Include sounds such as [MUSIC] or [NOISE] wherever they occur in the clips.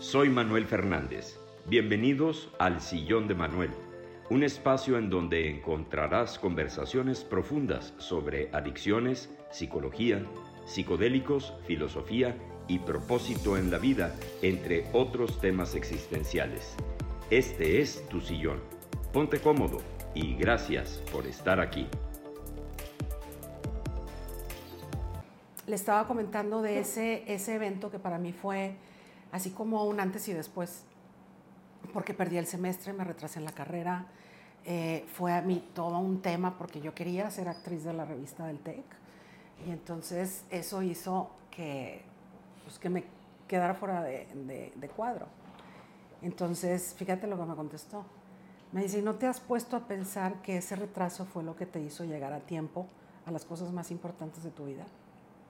Soy Manuel Fernández. Bienvenidos al Sillón de Manuel, un espacio en donde encontrarás conversaciones profundas sobre adicciones, psicología, psicodélicos, filosofía y propósito en la vida, entre otros temas existenciales. Este es tu sillón. Ponte cómodo y gracias por estar aquí. Le estaba comentando de ese, ese evento que para mí fue así como un antes y después, porque perdí el semestre, me retrasé en la carrera. Eh, fue a mí todo un tema porque yo quería ser actriz de la revista del TEC. Y entonces eso hizo que, pues, que me quedara fuera de, de cuadro. Entonces, fíjate lo que me contestó. Me dice, ¿no te has puesto a pensar que ese retraso fue lo que te hizo llegar a tiempo a las cosas más importantes de tu vida?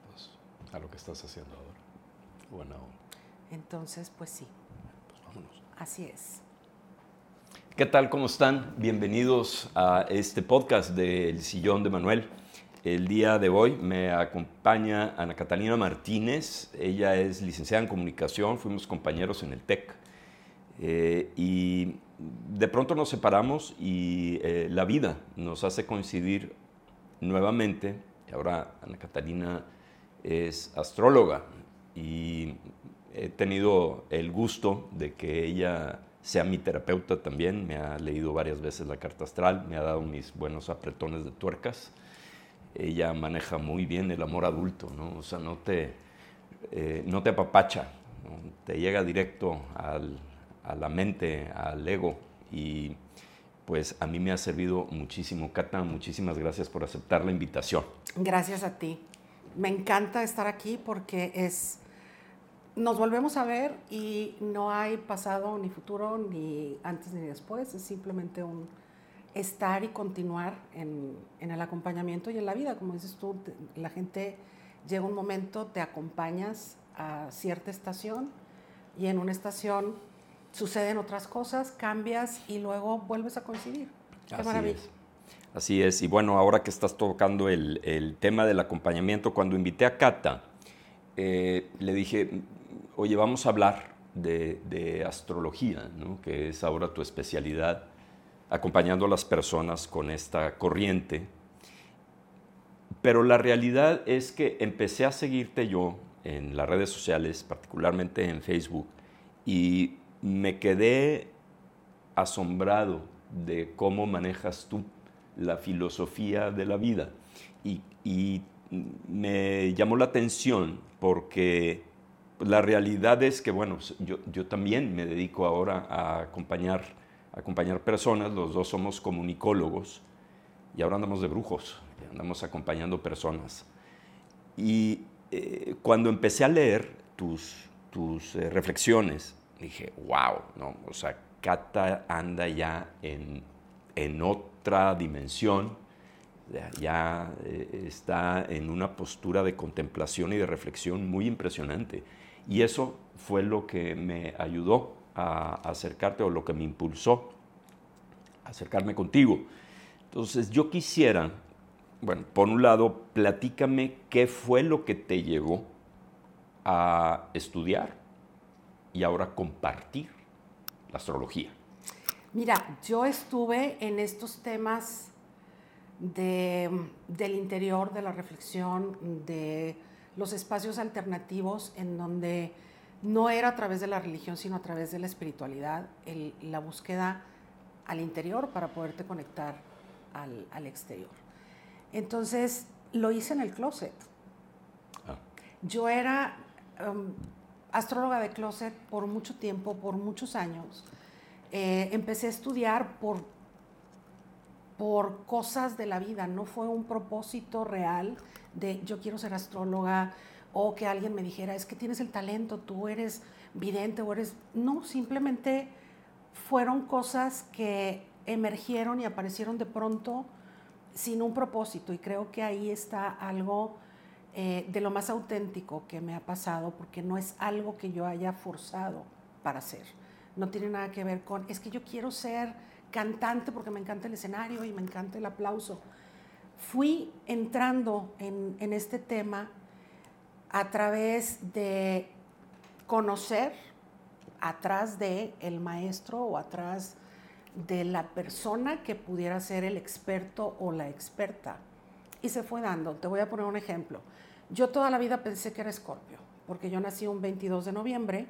Pues a lo que estás haciendo ahora. Bueno. Entonces, pues sí. Pues vámonos. Así es. ¿Qué tal? ¿Cómo están? Bienvenidos a este podcast del Sillón de Manuel. El día de hoy me acompaña Ana Catalina Martínez. Ella es licenciada en comunicación, fuimos compañeros en el TEC. Eh, y de pronto nos separamos y eh, la vida nos hace coincidir nuevamente. Ahora Ana Catalina es astróloga y he tenido el gusto de que ella sea mi terapeuta también. Me ha leído varias veces la carta astral, me ha dado mis buenos apretones de tuercas. Ella maneja muy bien el amor adulto, ¿no? O sea, no te, eh, no te apapacha, te llega directo al, a la mente, al ego y pues a mí me ha servido muchísimo. Cata, muchísimas gracias por aceptar la invitación. Gracias a ti. Me encanta estar aquí porque es nos volvemos a ver y no hay pasado ni futuro ni antes ni después, es simplemente un estar y continuar en, en el acompañamiento y en la vida, como dices tú, la gente llega un momento, te acompañas a cierta estación y en una estación suceden otras cosas, cambias y luego vuelves a coincidir. Qué Así maravilla. Es. Así es, y bueno, ahora que estás tocando el, el tema del acompañamiento, cuando invité a Cata, eh, le dije, oye, vamos a hablar de, astrología, ¿no? que es ahora tu especialidad, acompañando a las personas con esta corriente. Pero la realidad es que empecé a seguirte yo en las redes sociales, particularmente en Facebook, y me quedé asombrado de cómo manejas tú la filosofía de la vida. Y, me llamó la atención porque la realidad es que, bueno, yo, yo también me dedico ahora a acompañar, acompañar personas, los dos somos comunicólogos y ahora andamos de brujos, andamos acompañando personas. Y eh, cuando empecé a leer tus, tus eh, reflexiones, dije, wow, ¿no? O sea, Cata anda ya en, en otra dimensión, ya eh, está en una postura de contemplación y de reflexión muy impresionante. Y eso fue lo que me ayudó a acercarte o lo que me impulsó a acercarme contigo. Entonces yo quisiera, bueno, por un lado, platícame qué fue lo que te llevó a estudiar y ahora compartir la astrología? Mira, yo estuve en estos temas de, del interior, de la reflexión, de los espacios alternativos en donde no era a través de la religión, sino a través de la espiritualidad, la búsqueda al interior para poderte conectar al, al exterior. Entonces, lo hice en el closet. Ah. Yo era, um, astróloga de closet por mucho tiempo, por muchos años. Eh, empecé a estudiar por, por cosas de la vida, no fue un propósito real de yo quiero ser astróloga o que alguien me dijera, es que tienes el talento, tú eres vidente o eres... No, simplemente fueron cosas que emergieron y aparecieron de pronto sin un propósito y creo que ahí está algo eh, de lo más auténtico que me ha pasado, porque no es algo que yo haya forzado para hacer. No tiene nada que ver con, es que yo quiero ser cantante porque me encanta el escenario y me encanta el aplauso. Fui entrando en, este tema a través de conocer atrás de el maestro o atrás de la persona que pudiera ser el experto o la experta. Y se fue dando. Te voy a poner un ejemplo. Yo toda la vida pensé que era escorpio, porque yo nací un 22 de noviembre.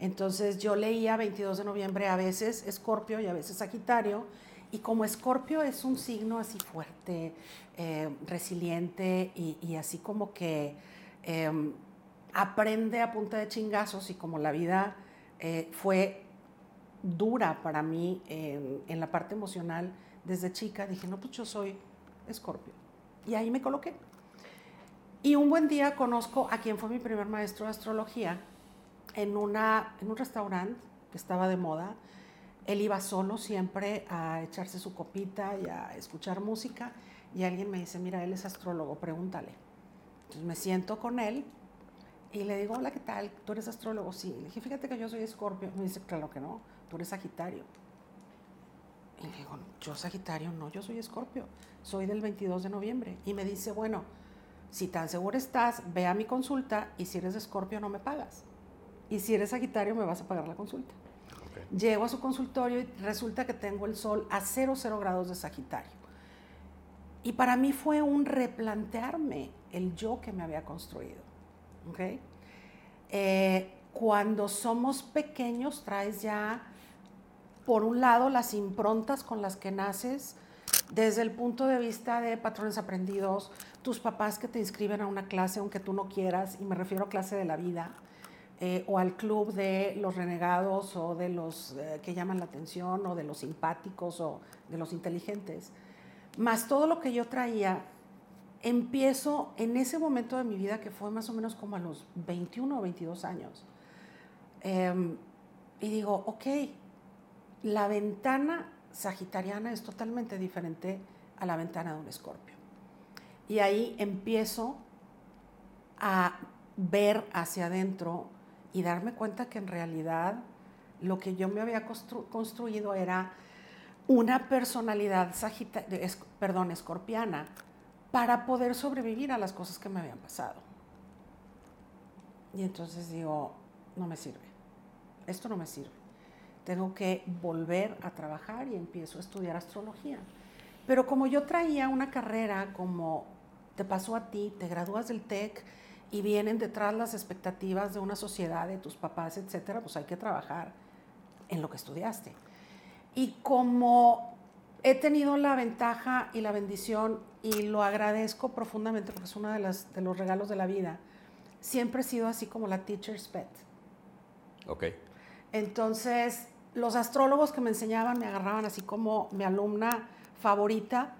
Entonces yo leía 22 de noviembre a veces escorpio y a veces sagitario. Y como escorpio es un signo así fuerte, eh, resiliente y, así como que em, aprende a punta de chingazos y como la vida eh, fue dura para mí en, la parte emocional desde chica, dije, no, pues yo soy escorpio. Y ahí me coloqué. Y un buen día conozco a quien fue mi primer maestro de astrología en, una, en un restaurante que estaba de moda. Él iba solo siempre a echarse su copita y a escuchar música. Y alguien me dice, mira, él es astrólogo, pregúntale. Entonces me siento con él y le digo, hola, ¿qué tal? ¿Tú eres astrólogo? Sí. Le dije, fíjate que yo soy escorpio. Me dice, claro que no tú eres Sagitario. Y le digo, yo Sagitario, no, yo soy Escorpio, soy del 22 de noviembre. Y me dice, bueno, si tan seguro estás, ve a mi consulta y si eres Escorpio no me pagas. Y si eres Sagitario me vas a pagar la consulta. Llego a su consultorio y resulta que tengo el sol a 0, 0 grados de Sagitario. Y para mí fue un replantearme el yo que me había construido. ¿okay? Eh, cuando somos pequeños traes ya por un lado, las improntas con las que naces, desde el punto de vista de patrones aprendidos, tus papás que te inscriben a una clase aunque tú no quieras, y me refiero a clase de la vida, eh, o al club de los renegados o de los eh, que llaman la atención, o de los simpáticos o de los inteligentes, más todo lo que yo traía, empiezo en ese momento de mi vida que fue más o menos como a los 21 o 22 años. Em, y digo, ok, la ventana sagitariana es totalmente diferente a la ventana de un escorpio. Y ahí empiezo a ver hacia adentro y darme cuenta que en realidad lo que yo me había construido era una personalidad perdón, escorpiana para poder sobrevivir a las cosas que me habían pasado. Y entonces digo, no me sirve, esto no me sirve tengo que volver a trabajar y empiezo a estudiar astrología. Pero como yo traía una carrera como te pasó a ti, te gradúas del TEC y vienen detrás las expectativas de una sociedad, de tus papás, etcétera, pues hay que trabajar en lo que estudiaste. Y como he tenido la ventaja y la bendición y lo agradezco profundamente porque es uno de, las, de los regalos de la vida, siempre he sido así como la teacher's pet. Ok. Entonces, los astrólogos que me enseñaban me agarraban así como mi alumna favorita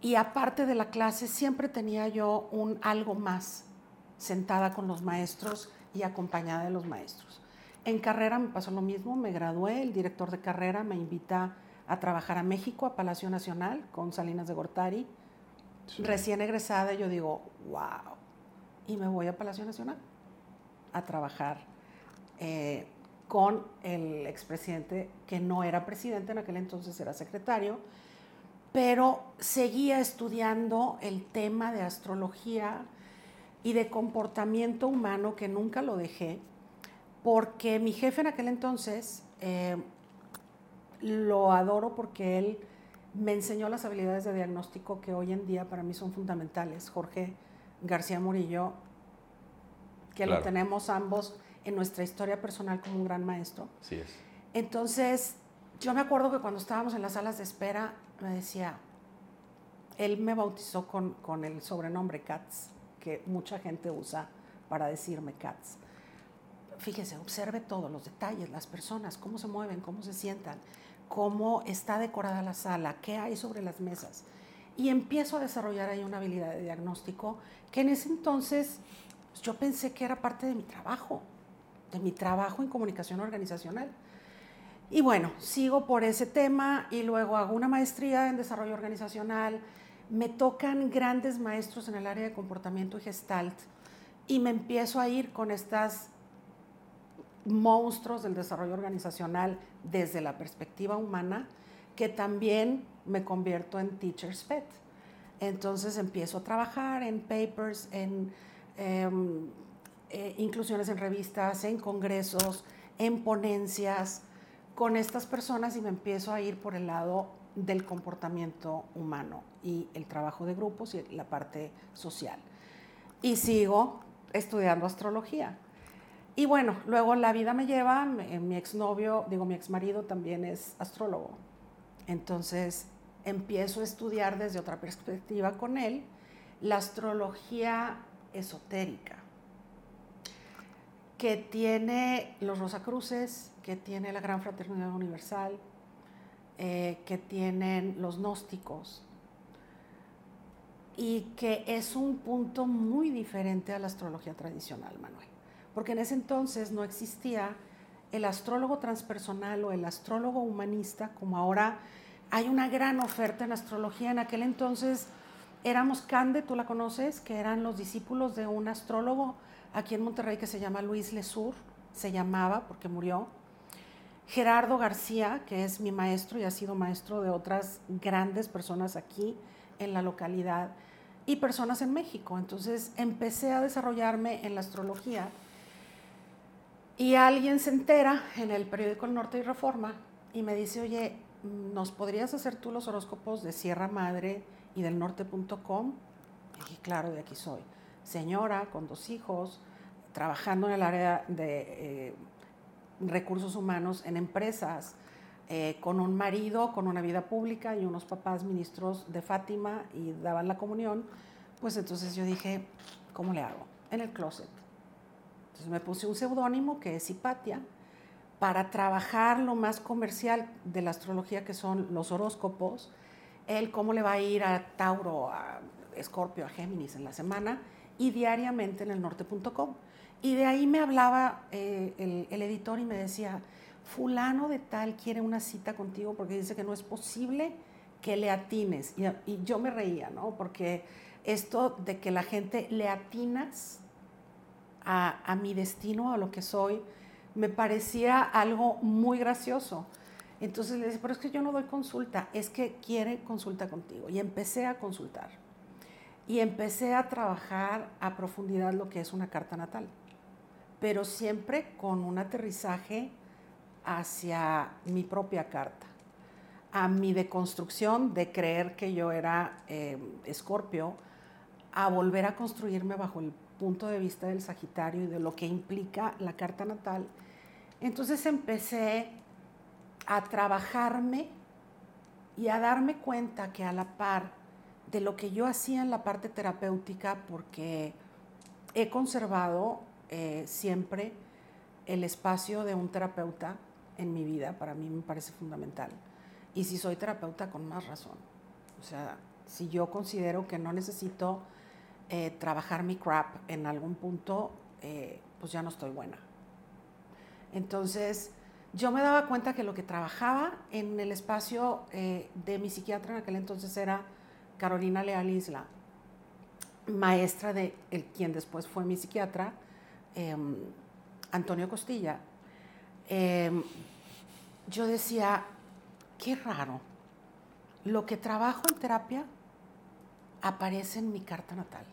y aparte de la clase siempre tenía yo un algo más sentada con los maestros y acompañada de los maestros. En carrera me pasó lo mismo, me gradué, el director de carrera me invita a trabajar a México, a Palacio Nacional, con Salinas de Gortari. Recién egresada, yo digo, wow, y me voy a Palacio Nacional a trabajar. Eh, con el expresidente, que no era presidente en aquel entonces, era secretario, pero seguía estudiando el tema de astrología y de comportamiento humano, que nunca lo dejé, porque mi jefe en aquel entonces, eh, lo adoro porque él me enseñó las habilidades de diagnóstico que hoy en día para mí son fundamentales. Jorge García Murillo, que lo tenemos ambos en nuestra historia personal como un gran maestro. Sí es. Entonces, yo me acuerdo que cuando estábamos en las salas de espera, me decía, él me bautizó con, con el sobrenombre Katz, que mucha gente usa para decirme Katz. Fíjese, observe todos los detalles, las personas, cómo se mueven, cómo se sientan, cómo está decorada la sala, qué hay sobre las mesas. Y empiezo a desarrollar ahí una habilidad de diagnóstico que en ese entonces yo pensé que era parte de mi trabajo de mi trabajo en comunicación organizacional. Y bueno, sigo por ese tema y luego hago una maestría en desarrollo organizacional. Me tocan grandes maestros en el área de comportamiento y gestalt y me empiezo a ir con estas monstruos del desarrollo organizacional desde la perspectiva humana, que también me convierto en teacher's pet. Entonces empiezo a trabajar en papers, en em, eh, inclusiones en revistas, en congresos, en ponencias con estas personas y me empiezo a ir por el lado del comportamiento humano y el trabajo de grupos y la parte social. Y sigo estudiando astrología. Y bueno, luego la vida me lleva, mi exnovio, digo, mi exmarido también es astrólogo. Entonces empiezo a estudiar desde otra perspectiva con él la astrología esotérica, que tiene los Rosacruces, que tiene la Gran Fraternidad Universal, eh, que tienen los gnósticos, y que es un punto muy diferente a la astrología tradicional, Manuel, porque en ese entonces no existía el astrólogo transpersonal o el astrólogo humanista, como ahora hay una gran oferta en astrología. En aquel entonces éramos Cande, tú la conoces, que eran los discípulos de un astrólogo aquí en Monterrey que se llama Luis Lesur, se llamaba porque murió. Gerardo García, que es mi maestro y ha sido maestro de otras grandes personas aquí en la localidad y personas en México. Entonces empecé a desarrollarme en la astrología y alguien se entera en el periódico El Norte y Reforma y me dice, oye, ¿nos podrías hacer tú los horóscopos de Sierra Madre y del norte.com? Y claro, de aquí soy. Señora, con dos hijos, trabajando en el área de eh, recursos humanos en empresas, eh, con un marido, con una vida pública y unos papás ministros de Fátima y daban la comunión, pues entonces yo dije, ¿cómo le hago? En el closet. Entonces me puse un seudónimo que es Hipatia para trabajar lo más comercial de la astrología que son los horóscopos, el cómo le va a ir a Tauro, a Escorpio, a Géminis en la semana y diariamente en el norte.com. Y de ahí me hablaba eh, el, editor y me decía, fulano de tal quiere una cita contigo porque dice que no es posible que le atines. Y, yo me reía, ¿no? Porque esto de que la gente le atinas a, a, mi destino, a lo que soy, me parecía algo muy gracioso. Entonces le dije, pero es que yo no doy consulta, es que quiere consulta contigo. Y empecé a consultar. Y empecé a trabajar a profundidad lo que es una carta natal, pero siempre con un aterrizaje hacia mi propia carta, a mi deconstrucción de creer que yo era eh, escorpio, a volver a construirme bajo el punto de vista del Sagitario y de lo que implica la carta natal. Entonces empecé a trabajarme y a darme cuenta que a la par de lo que yo hacía en la parte terapéutica, porque he conservado eh, siempre el espacio de un terapeuta, en mi vida, para mí me parece fundamental. Y si soy terapeuta, con más razón. O sea, si yo considero que no necesito eh, trabajar mi crap en algún punto, eh, pues ya no estoy buena. Entonces, yo me daba cuenta que lo que trabajaba en el espacio de mi psiquiatra en aquel entonces era Carolina Leal Isla, maestra de el, quien después fue mi psiquiatra, em, Antonio Costilla, Em, yo decía, qué raro, lo que trabajo en terapia aparece en mi carta natal,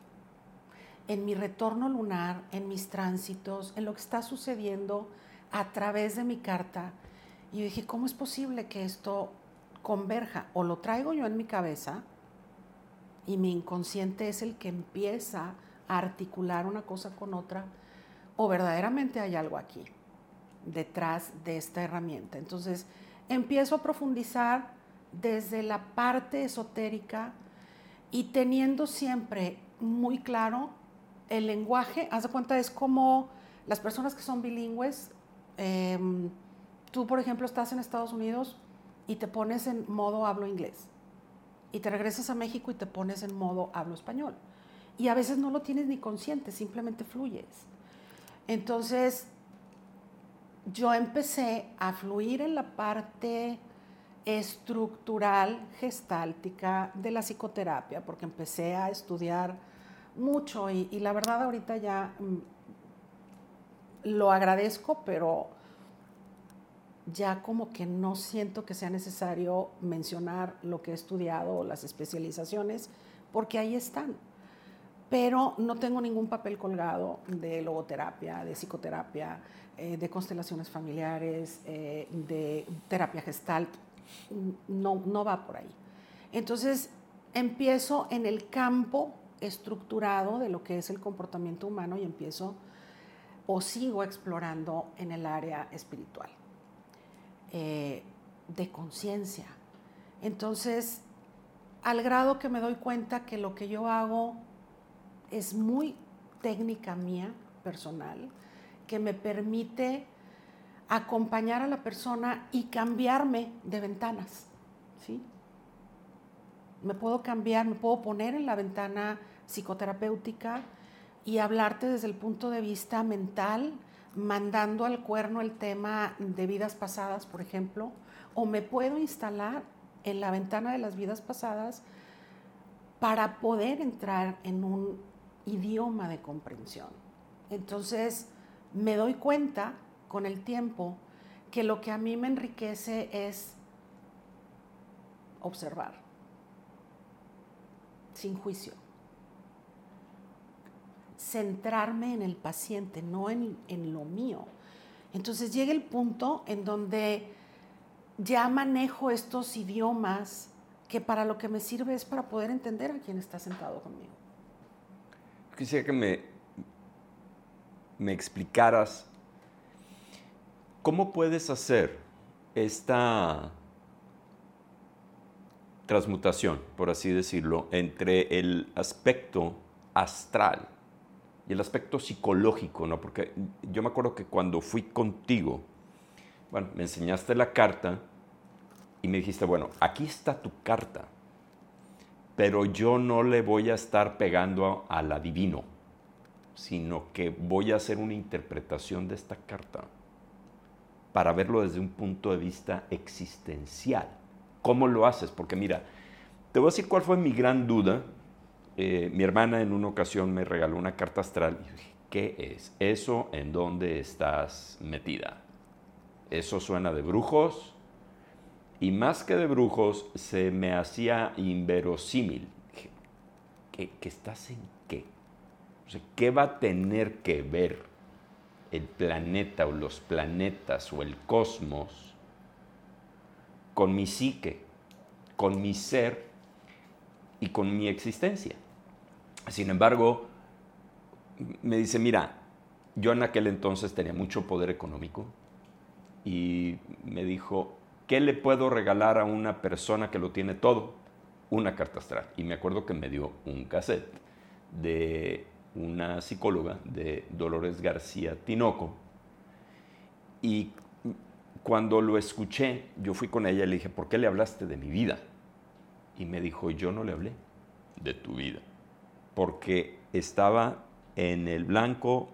en mi retorno lunar, en mis tránsitos, en lo que está sucediendo a través de mi carta. Y yo dije, ¿cómo es posible que esto converja? O lo traigo yo en mi cabeza y mi inconsciente es el que empieza a articular una cosa con otra, o verdaderamente hay algo aquí detrás de esta herramienta. Entonces, empiezo a profundizar desde la parte esotérica y teniendo siempre muy claro el lenguaje. Haz de cuenta, es como las personas que son bilingües. Em, tú, por ejemplo, estás en Estados Unidos y te pones en modo hablo inglés. Y te regresas a México y te pones en modo hablo español. Y a veces no lo tienes ni consciente, simplemente fluyes. Entonces, yo empecé a fluir en la parte estructural, gestáltica de la psicoterapia, porque empecé a estudiar mucho y, la verdad ahorita ya mm, lo agradezco, pero ya como que no siento que sea necesario mencionar lo que he estudiado o las especializaciones, porque ahí están. Pero no tengo ningún papel colgado de logoterapia, de psicoterapia, eh, de constelaciones familiares, eh, de terapia gestalt, no, no va por ahí. Entonces empiezo en el campo estructurado de lo que es el comportamiento humano y empiezo o sigo explorando en el área espiritual, eh, de conciencia. Entonces, al grado que me doy cuenta que lo que yo hago es muy técnica mía, personal, que me permite acompañar a la persona y cambiarme de ventanas, ¿sí? Me puedo cambiar, me puedo poner en la ventana psicoterapéutica y hablarte desde el punto de vista mental, mandando al cuerno el tema de vidas pasadas, por ejemplo, o me puedo instalar en la ventana de las vidas pasadas para poder entrar en un idioma de comprensión. Entonces, me doy cuenta con el tiempo que lo que a mí me enriquece es observar, sin juicio. Centrarme en el paciente, no en, en, lo mío. Entonces llega el punto en donde ya manejo estos idiomas que para lo que me sirve es para poder entender a quien está sentado conmigo. Quisiera que me, me explicaras cómo puedes hacer esta transmutación, por así decirlo, entre el aspecto astral y el aspecto psicológico, ¿no? Porque yo me acuerdo que cuando fui contigo, bueno, me enseñaste la carta y me dijiste, bueno, aquí está tu carta, pero yo no le voy a estar pegando al adivino, sino que voy a hacer una interpretación de esta carta para verlo desde un punto de vista existencial. ¿Cómo lo haces? Porque mira, te voy a decir cuál fue mi gran duda. Eh, mi hermana en una ocasión me regaló una carta astral y dije, ¿qué es? ¿Eso en dónde estás metida? Eso suena de brujos, y más que de brujos, se me hacía inverosímil. ¿Qué, estás en qué? ¿Qué va a tener que ver el planeta o los planetas o el cosmos con mi psique, con mi ser y con mi existencia? Sin embargo, me dice, mira, yo en aquel entonces tenía mucho poder económico y me dijo, ¿qué le puedo regalar a una persona que lo tiene todo? Una carta astral. Y me acuerdo que me dio un cassette de una psicóloga de Dolores García Tinoco. Y cuando lo escuché, yo fui con ella y le dije, ¿por qué le hablaste de mi vida? Y me dijo, yo no le hablé de tu vida, porque estaba en el blanco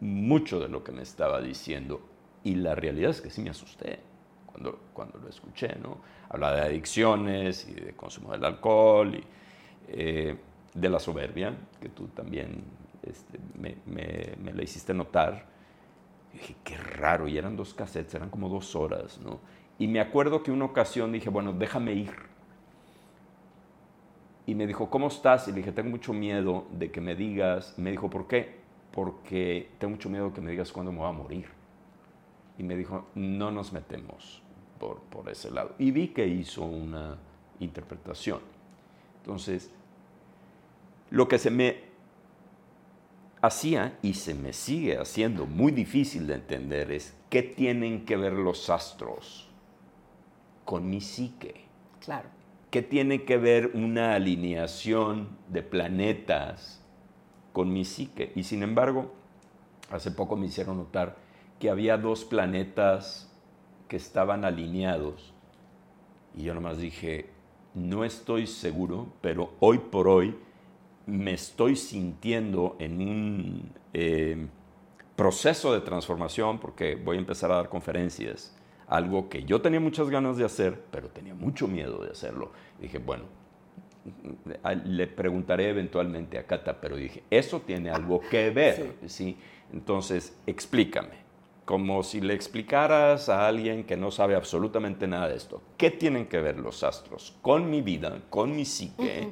mucho de lo que me estaba diciendo. Y la realidad es que sí me asusté cuando, cuando lo escuché, ¿no? Hablaba de adicciones y de consumo del alcohol y eh, de la soberbia, que tú también este, me, me, me, la hiciste notar. Y dije, qué raro, y eran dos cassettes, eran como dos horas, ¿no? Y me acuerdo que una ocasión dije, bueno, déjame ir. Y me dijo, ¿cómo estás? Y le dije, tengo mucho miedo de que me digas. Me dijo, ¿por qué? Porque tengo mucho miedo de que me digas cuándo me voy a morir y me dijo, no nos metemos por, por ese lado. Y vi que hizo una interpretación. Entonces, lo que se me hacía y se me sigue haciendo muy difícil de entender es qué tienen que ver los astros con mi psique. Claro. ¿Qué tiene que ver una alineación de planetas con mi psique? Y sin embargo, hace poco me hicieron notar que había dos planetas que estaban alineados. Y yo nomás dije, no estoy seguro, pero hoy por hoy me estoy sintiendo en un eh, proceso de transformación porque voy a empezar a dar conferencias. Algo que yo tenía muchas ganas de hacer, pero tenía mucho miedo de hacerlo. dije, bueno, le preguntaré eventualmente a Cata, pero dije, eso tiene algo que ver. ¿sí? Entonces, explícame como si le explicaras a alguien que no sabe absolutamente nada de esto, ¿qué tienen que ver los astros con mi vida, con mi psique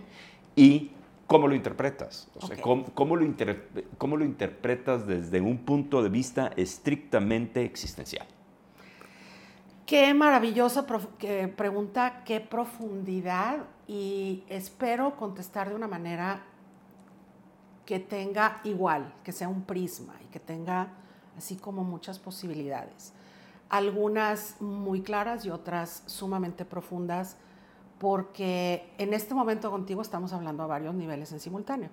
y ¿cómo lo interpretas? O sea. ¿cómo, cómo lo inter- cómo lo interpretas desde un punto de vista estrictamente existencial? Qué maravillosa pregunta, qué profundidad y espero contestar de una manera que tenga igual, que sea un prisma y que tenga así como muchas posibilidades. Algunas muy claras y otras sumamente profundas porque en este momento contigo estamos hablando a varios niveles en simultáneo.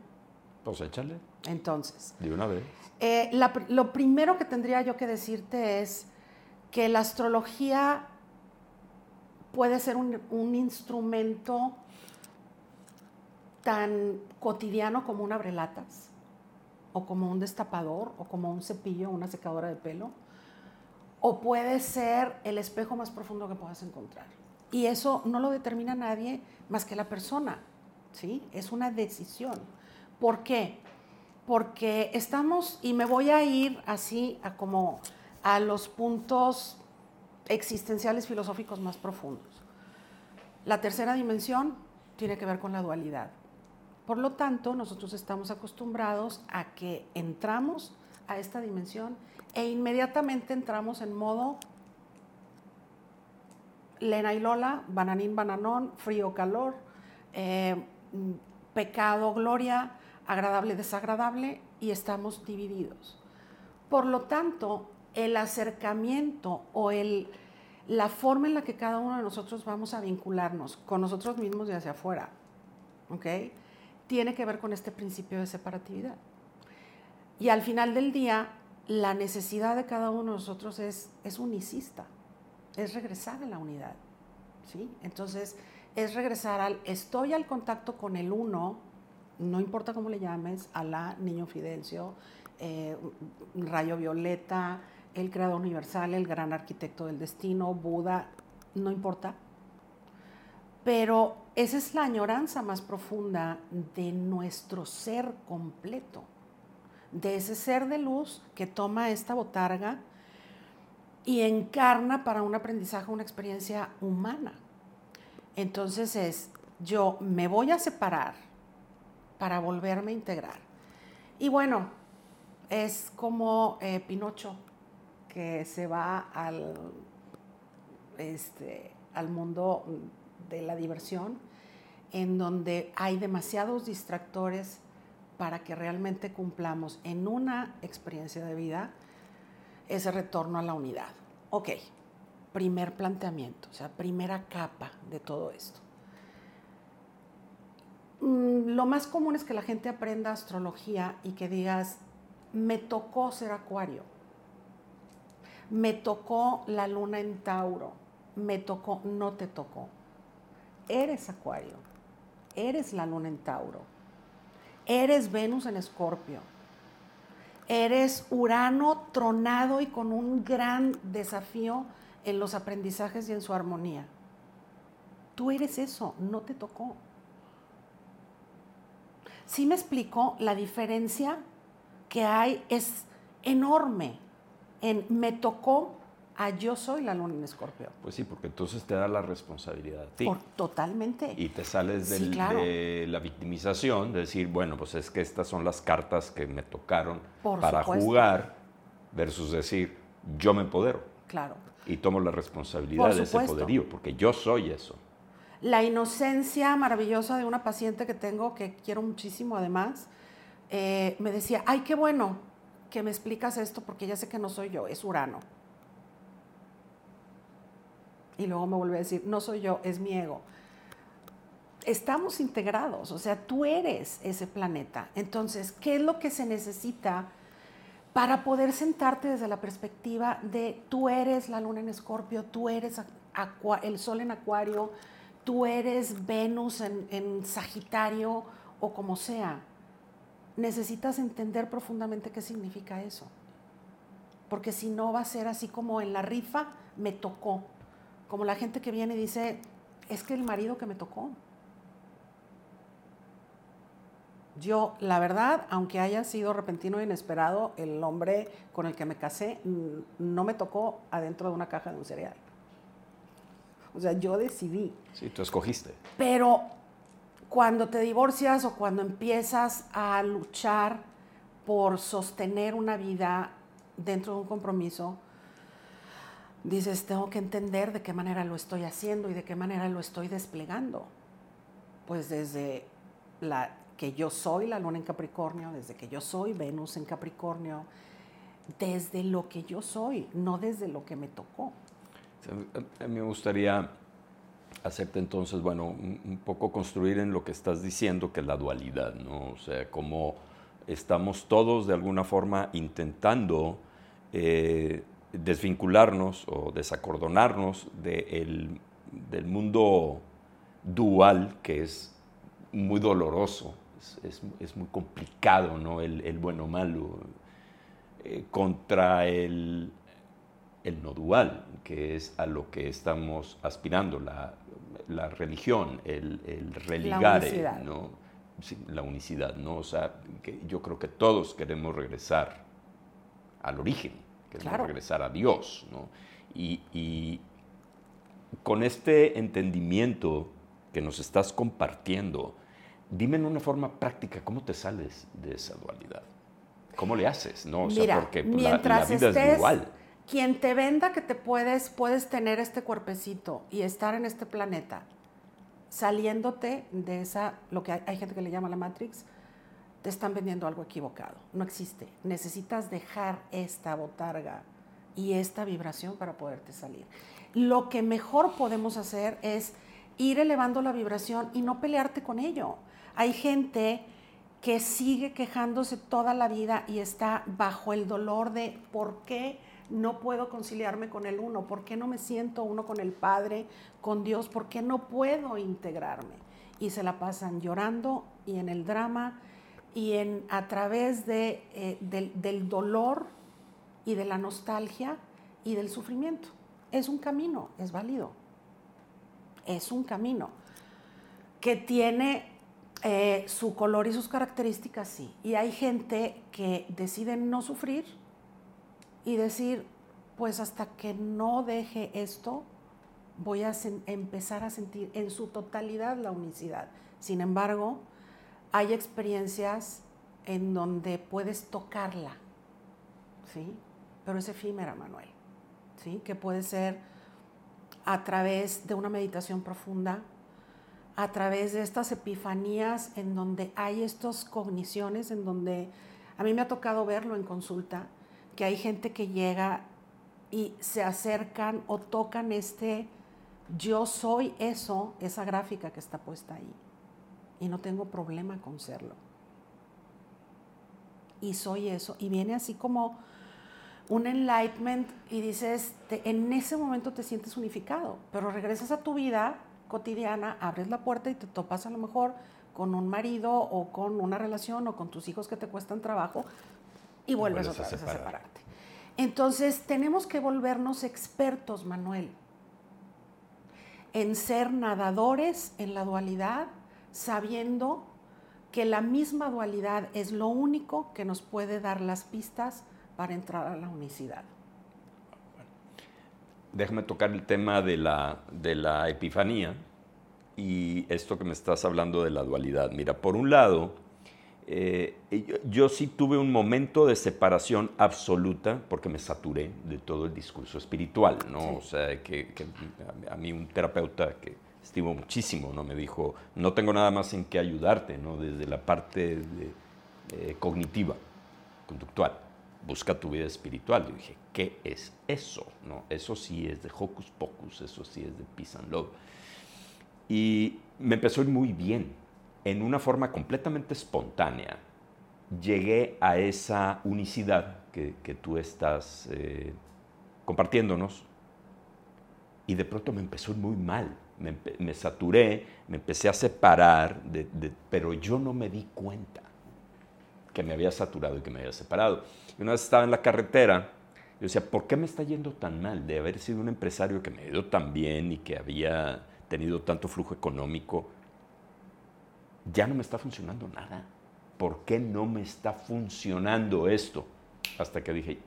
Pues échale, Entonces, de una vez. eh, la lo primero que tendría yo que decirte es que la astrología puede ser un, un instrumento tan cotidiano como un abrelatas, o como un destapador, o como un cepillo, una secadora de pelo, o puede ser el espejo más profundo que puedas encontrar. Y eso no lo determina nadie más que la persona, ¿sí? Es una decisión. ¿Por qué? Porque estamos, y me voy a ir así a como a los puntos existenciales filosóficos más profundos. La tercera dimensión tiene que ver con la dualidad. Por lo tanto, nosotros estamos acostumbrados a que entramos a esta dimensión e inmediatamente entramos en modo Lena y Lola, bananín, bananón, frío, calor, eh, pecado, gloria, agradable, desagradable, y estamos divididos. Por lo tanto, el acercamiento o la forma en la que cada uno de nosotros vamos a vincularnos con nosotros mismos de hacia afuera, ¿ok? Tiene que ver con este principio de separatividad. Y al final del día, la necesidad de cada uno de nosotros es, es unicista, es regresar a la unidad, ¿sí? Entonces, es regresar al, estoy al contacto con el uno, no importa cómo le llames, Alá, Niño Fidencio, eh, Rayo Violeta, el Creador Universal, el gran arquitecto del destino, Buda, no importa. Pero esa es la añoranza más profunda de nuestro ser completo, de ese ser de luz que toma esta botarga y encarna para un aprendizaje, una experiencia humana. Entonces es, yo me voy a separar para volverme a integrar. Y bueno, es como eh, Pinocho, que se va al, este, al mundo de la diversión, en donde hay demasiados distractores para que realmente cumplamos en una experiencia de vida ese retorno a la unidad. Ok, primer planteamiento, o sea, primera capa de todo esto. Mm, Lo más común es que la gente aprenda astrología y que digas, me tocó ser acuario, me tocó la luna en Tauro, me tocó, no te tocó. Eres acuario, eres la luna en Tauro, eres Venus en Escorpio, eres Urano tronado y con un gran desafío en los aprendizajes y en su armonía. Tú eres eso, no te tocó. ¿Sí me explico? La diferencia que hay es enorme en me tocó a yo soy la luna en escorpio. Pues sí, porque entonces te da la responsabilidad a ti. Por, totalmente. Y te sales Sí, del- claro. de la victimización, de decir, bueno, pues es que estas son las cartas que me tocaron Por para supuesto. jugar, versus decir, yo me empodero Claro. y tomo la responsabilidad de ese poderío, porque yo soy eso. La inocencia maravillosa de una paciente que tengo, que quiero muchísimo además, eh, me decía, ay, qué bueno que me explicas esto porque ya sé que no soy yo, es Urano. Y luego me vuelve a decir, no soy yo, es mi ego. Estamos integrados, o sea, tú eres ese planeta. Entonces, ¿qué es lo que se necesita para poder sentarte desde la perspectiva de tú eres la luna en escorpio, tú eres el sol en acuario, tú eres Venus en, en Sagitario o como sea? Necesitas entender profundamente qué significa eso. Porque si no va a ser así como en la rifa me tocó. Como la gente que viene y dice, es que el marido que me tocó. Yo, la verdad, aunque haya sido repentino e inesperado, el hombre con el que me casé no me tocó adentro de una caja de un cereal. O sea, yo decidí. Sí, tú escogiste. Pero cuando te divorcias o cuando empiezas a luchar por sostener una vida dentro de un compromiso, dices, tengo que entender de qué manera lo estoy haciendo y de qué manera lo estoy desplegando. Pues desde la que yo soy la luna en Capricornio, desde que yo soy Venus en Capricornio, desde lo que yo soy, no desde lo que me tocó. A mí me gustaría hacerte entonces, bueno, un, poco construir en lo que estás diciendo, que es la dualidad, ¿no? O sea, cómo estamos todos de alguna forma intentando eh, desvincularnos o desacordonarnos del mundo dual, que es muy doloroso, es, muy complicado, ¿no? El, bueno malo, eh, contra el, el no dual, que es a lo que estamos aspirando, la, la religión, el, el religar, la unicidad. ¿no? la unicidad, ¿no? O sea, que yo creo que todos queremos regresar al origen, queremos regresar a Dios, ¿no? Y, y, con este entendimiento que nos estás compartiendo, dime en una forma práctica, ¿cómo te sales de esa dualidad? ¿Cómo le haces? ¿No? O sea, porque pues, la, la, vida es igual quien te venda que te puedes, puedes tener este cuerpecito y estar en este planeta, saliéndote de esa, lo que hay, gente que le llama la Matrix, te están vendiendo algo equivocado. No existe. Necesitas dejar esta botarga y esta vibración para poderte salir. Lo que mejor podemos hacer es ir elevando la vibración y no pelearte con ello. Hay gente que sigue quejándose toda la vida y está bajo el dolor de por qué no puedo conciliarme con el uno? ¿Por qué no me siento uno con el Padre, con Dios? ¿Por qué no puedo integrarme? Y se la pasan llorando y en el drama y en, a través de, eh, del, del dolor y de la nostalgia y del sufrimiento. Es un camino, es válido. Es un camino que tiene eh, su color y sus características, sí. Y hay gente que decide no sufrir y decir, pues hasta que no deje esto, voy a empezar a sentir en su totalidad la unicidad. Sin embargo, hay experiencias en donde puedes tocarla, ¿sí? Pero es efímera, Manuel, ¿sí? Que puede ser a través de una meditación profunda, a través de estas epifanías en donde hay estas cogniciones, en donde a mí me ha tocado verlo en consulta, que hay gente que llega y se acercan o tocan este yo soy eso, esa gráfica que está puesta ahí. Y no tengo problema con serlo. Y soy eso. Y viene así como un enlightenment y dices, en ese momento te sientes unificado, pero regresas a tu vida cotidiana, abres la puerta y te topas a lo mejor con un marido o con una relación o con tus hijos que te cuestan trabajo, y vuelves, otra vez a, separarte. Entonces tenemos que volvernos expertos, Manuel, en ser nadadores en la dualidad, sabiendo que la misma dualidad es lo único que nos puede dar las pistas para entrar a la unicidad. Déjame tocar el tema de la, de la epifanía y esto que me estás hablando de la dualidad. Mira, por un lado, eh, yo, sí tuve un momento de separación absoluta porque me saturé de todo el discurso espiritual, ¿no? O sea, que, a mí un terapeuta que estimo muchísimo, ¿no? Me dijo, no tengo nada más en qué ayudarte, ¿no? Desde la parte eh, cognitiva, conductual. Busca tu vida espiritual. Yo dije, ¿qué es eso? ¿No? Eso sí es de hocus pocus, eso sí es de peace and love. Y me empezó a muy bien en una forma completamente espontánea, llegué a esa unicidad que, tú estás eh, compartiéndonos y de pronto me empezó muy mal. Me, saturé, me empecé a separar, pero yo no me di cuenta que me había saturado y que me había separado. Y una vez estaba en la carretera, yo decía, ¿por qué me está yendo tan mal de haber sido un empresario que me ha tan bien y que había tenido tanto flujo económico? ya no me está funcionando nada. ¿Por qué no me está funcionando esto? Hasta que dije,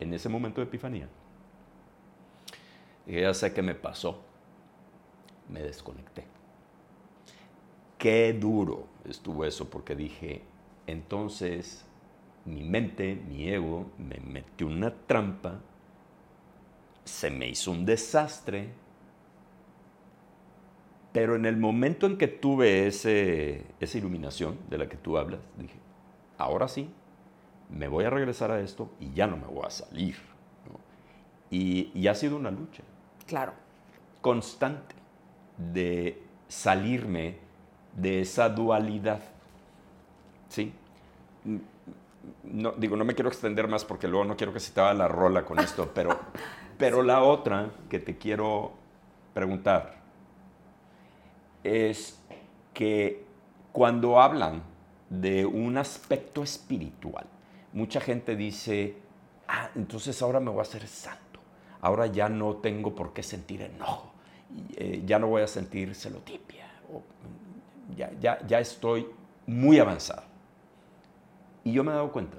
en ese momento de epifanía, ya sé qué me pasó, me desconecté. qué duro estuvo eso, porque dije, entonces mi mente, mi ego, me metió una trampa, se me hizo un desastre, pero en el momento en que tuve ese, esa iluminación de la que tú hablas, dije, ahora sí, me voy a regresar a esto y ya no me voy a salir. Y, y ha sido una lucha. Claro. Constante de salirme de esa dualidad. ¿Sí? No, digo, no me quiero extender más porque luego no quiero que se te haga la rola con esto, pero, [LAUGHS] pero la otra que te quiero preguntar es que cuando hablan de un aspecto espiritual, mucha gente dice, ah, entonces ahora me voy a hacer santo, ahora ya no tengo por qué sentir enojo, eh, ya no voy a sentir celotipia, ya, ya, ya estoy muy avanzado. Y yo me he dado cuenta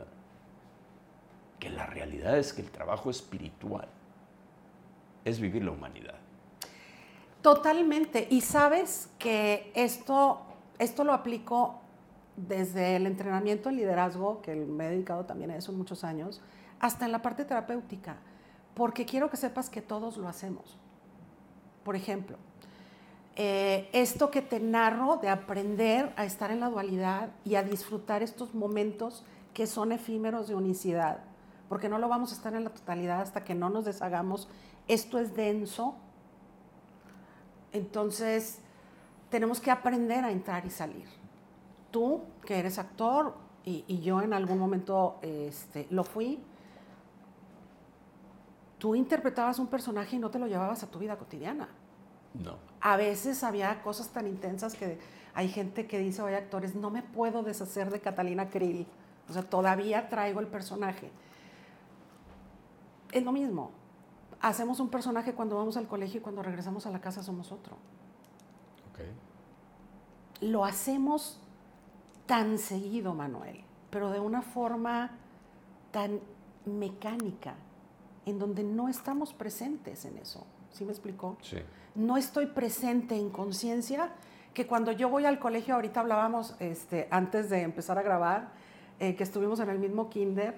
que la realidad es que el trabajo espiritual es vivir la humanidad. Totalmente. Y sabes que esto, esto lo aplico desde el entrenamiento en liderazgo, que me he dedicado también a eso muchos años, hasta en la parte terapéutica, porque quiero que sepas que todos lo hacemos. Por ejemplo, eh, esto que te narro de aprender a estar en la dualidad y a disfrutar estos momentos que son efímeros de unicidad, porque no lo vamos a estar en la totalidad hasta que no nos deshagamos. Esto es denso. Entonces, tenemos que aprender a entrar y salir. Tú, que eres actor, y, yo en algún momento este, lo fui, tú interpretabas un personaje y no te lo llevabas a tu vida cotidiana. No. A veces había cosas tan intensas que hay gente que dice, oye, actores, no me puedo deshacer de Catalina Krill. O sea, todavía traigo el personaje. Es lo mismo. Hacemos un personaje cuando vamos al colegio y cuando regresamos a la casa somos otro. Lo hacemos tan seguido, Manuel, pero de una forma tan mecánica, en donde no estamos presentes en eso. ¿Sí me explicó? Sí no estoy presente en conciencia, que cuando yo voy al colegio, ahorita hablábamos este, antes de empezar a grabar, eh, que estuvimos en el mismo kinder,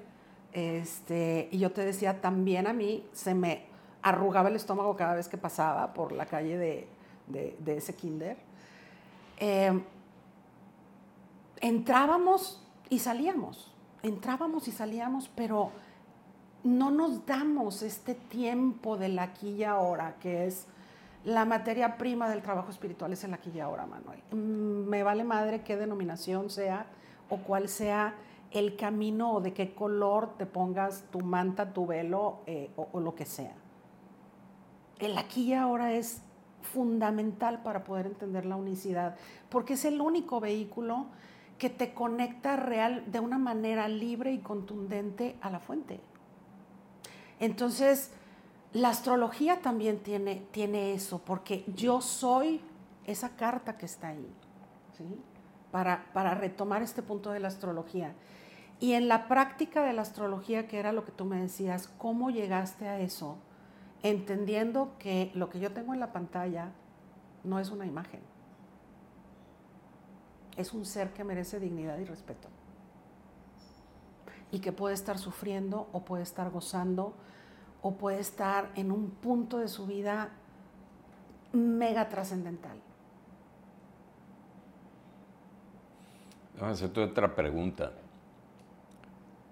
este, y yo te decía, también a mí se me arrugaba el estómago cada vez que pasaba por la calle de, ese kinder. Em, entrábamos y salíamos, entrábamos y salíamos, pero no nos damos este tiempo del aquí y ahora, que es la materia prima del trabajo espiritual es el aquí y ahora, Manuel. Mm, me vale madre qué denominación sea o cuál sea el camino o de qué color te pongas tu manta, tu velo eh, o, lo que sea. El aquí y ahora es fundamental para poder entender la unicidad, porque es el único vehículo que te conecta real de una manera libre y contundente a la fuente. Entonces, la astrología también tiene, tiene eso, porque yo soy esa carta que está ahí, para, para retomar este punto de la astrología. Y en la práctica de la astrología, que era lo que tú me decías, ¿cómo llegaste a eso? Entendiendo que lo que yo tengo en la pantalla no es una imagen, es un ser que merece dignidad y respeto. Y que puede estar sufriendo o puede estar gozando o puede estar en un punto de su vida mega trascendental. Voy a hacerte otra pregunta.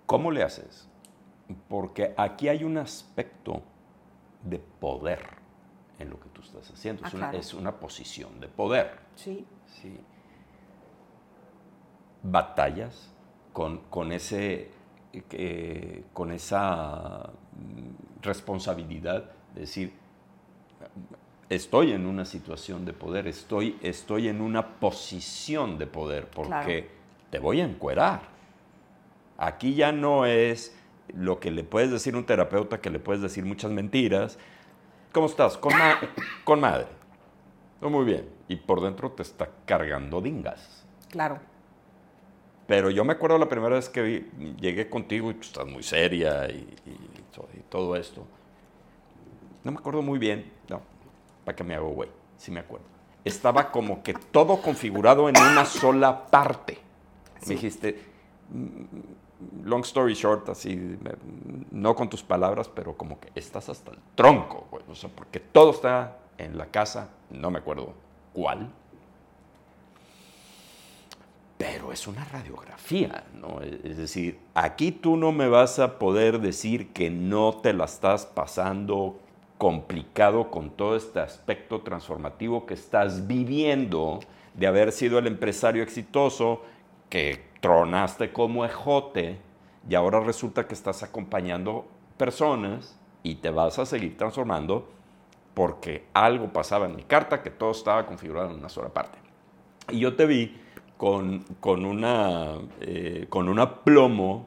¿Cómo le haces? Porque aquí hay un aspecto de poder en lo que tú estás haciendo. es, ah, una, posición de poder. Sí. sí. Batallas con, con ese, eh, con esa responsabilidad de decir, estoy en una situación de poder, estoy, estoy en una posición de poder, porque te voy a encuerar. Aquí ya no es lo que le puedes decir a un terapeuta, que le puedes decir muchas mentiras. ¿Cómo estás? Con, con madre. muy bien. Y por dentro te está cargando dingas. Claro. Pero yo me acuerdo la primera vez que llegué contigo y tú estás muy seria y, todo esto. No me acuerdo muy bien, no, para que me hago güey, sí me acuerdo. estaba como que todo configurado en una sola parte. Me dijiste, long story short, así, no con tus palabras, pero como que estás hasta el tronco, güey. O sea, porque todo está en la casa, no me acuerdo cuál, pero es una radiografía, ¿no? Es decir, aquí tú no me vas a poder decir que no te la estás pasando complicado con todo este aspecto transformativo que estás viviendo de haber sido el empresario exitoso que tronaste como ejote y ahora resulta que estás acompañando personas y te vas a seguir transformando porque algo pasaba en mi carta que todo estaba configurado en una sola parte. Y yo te vi con, con, una, eh, con un aplomo,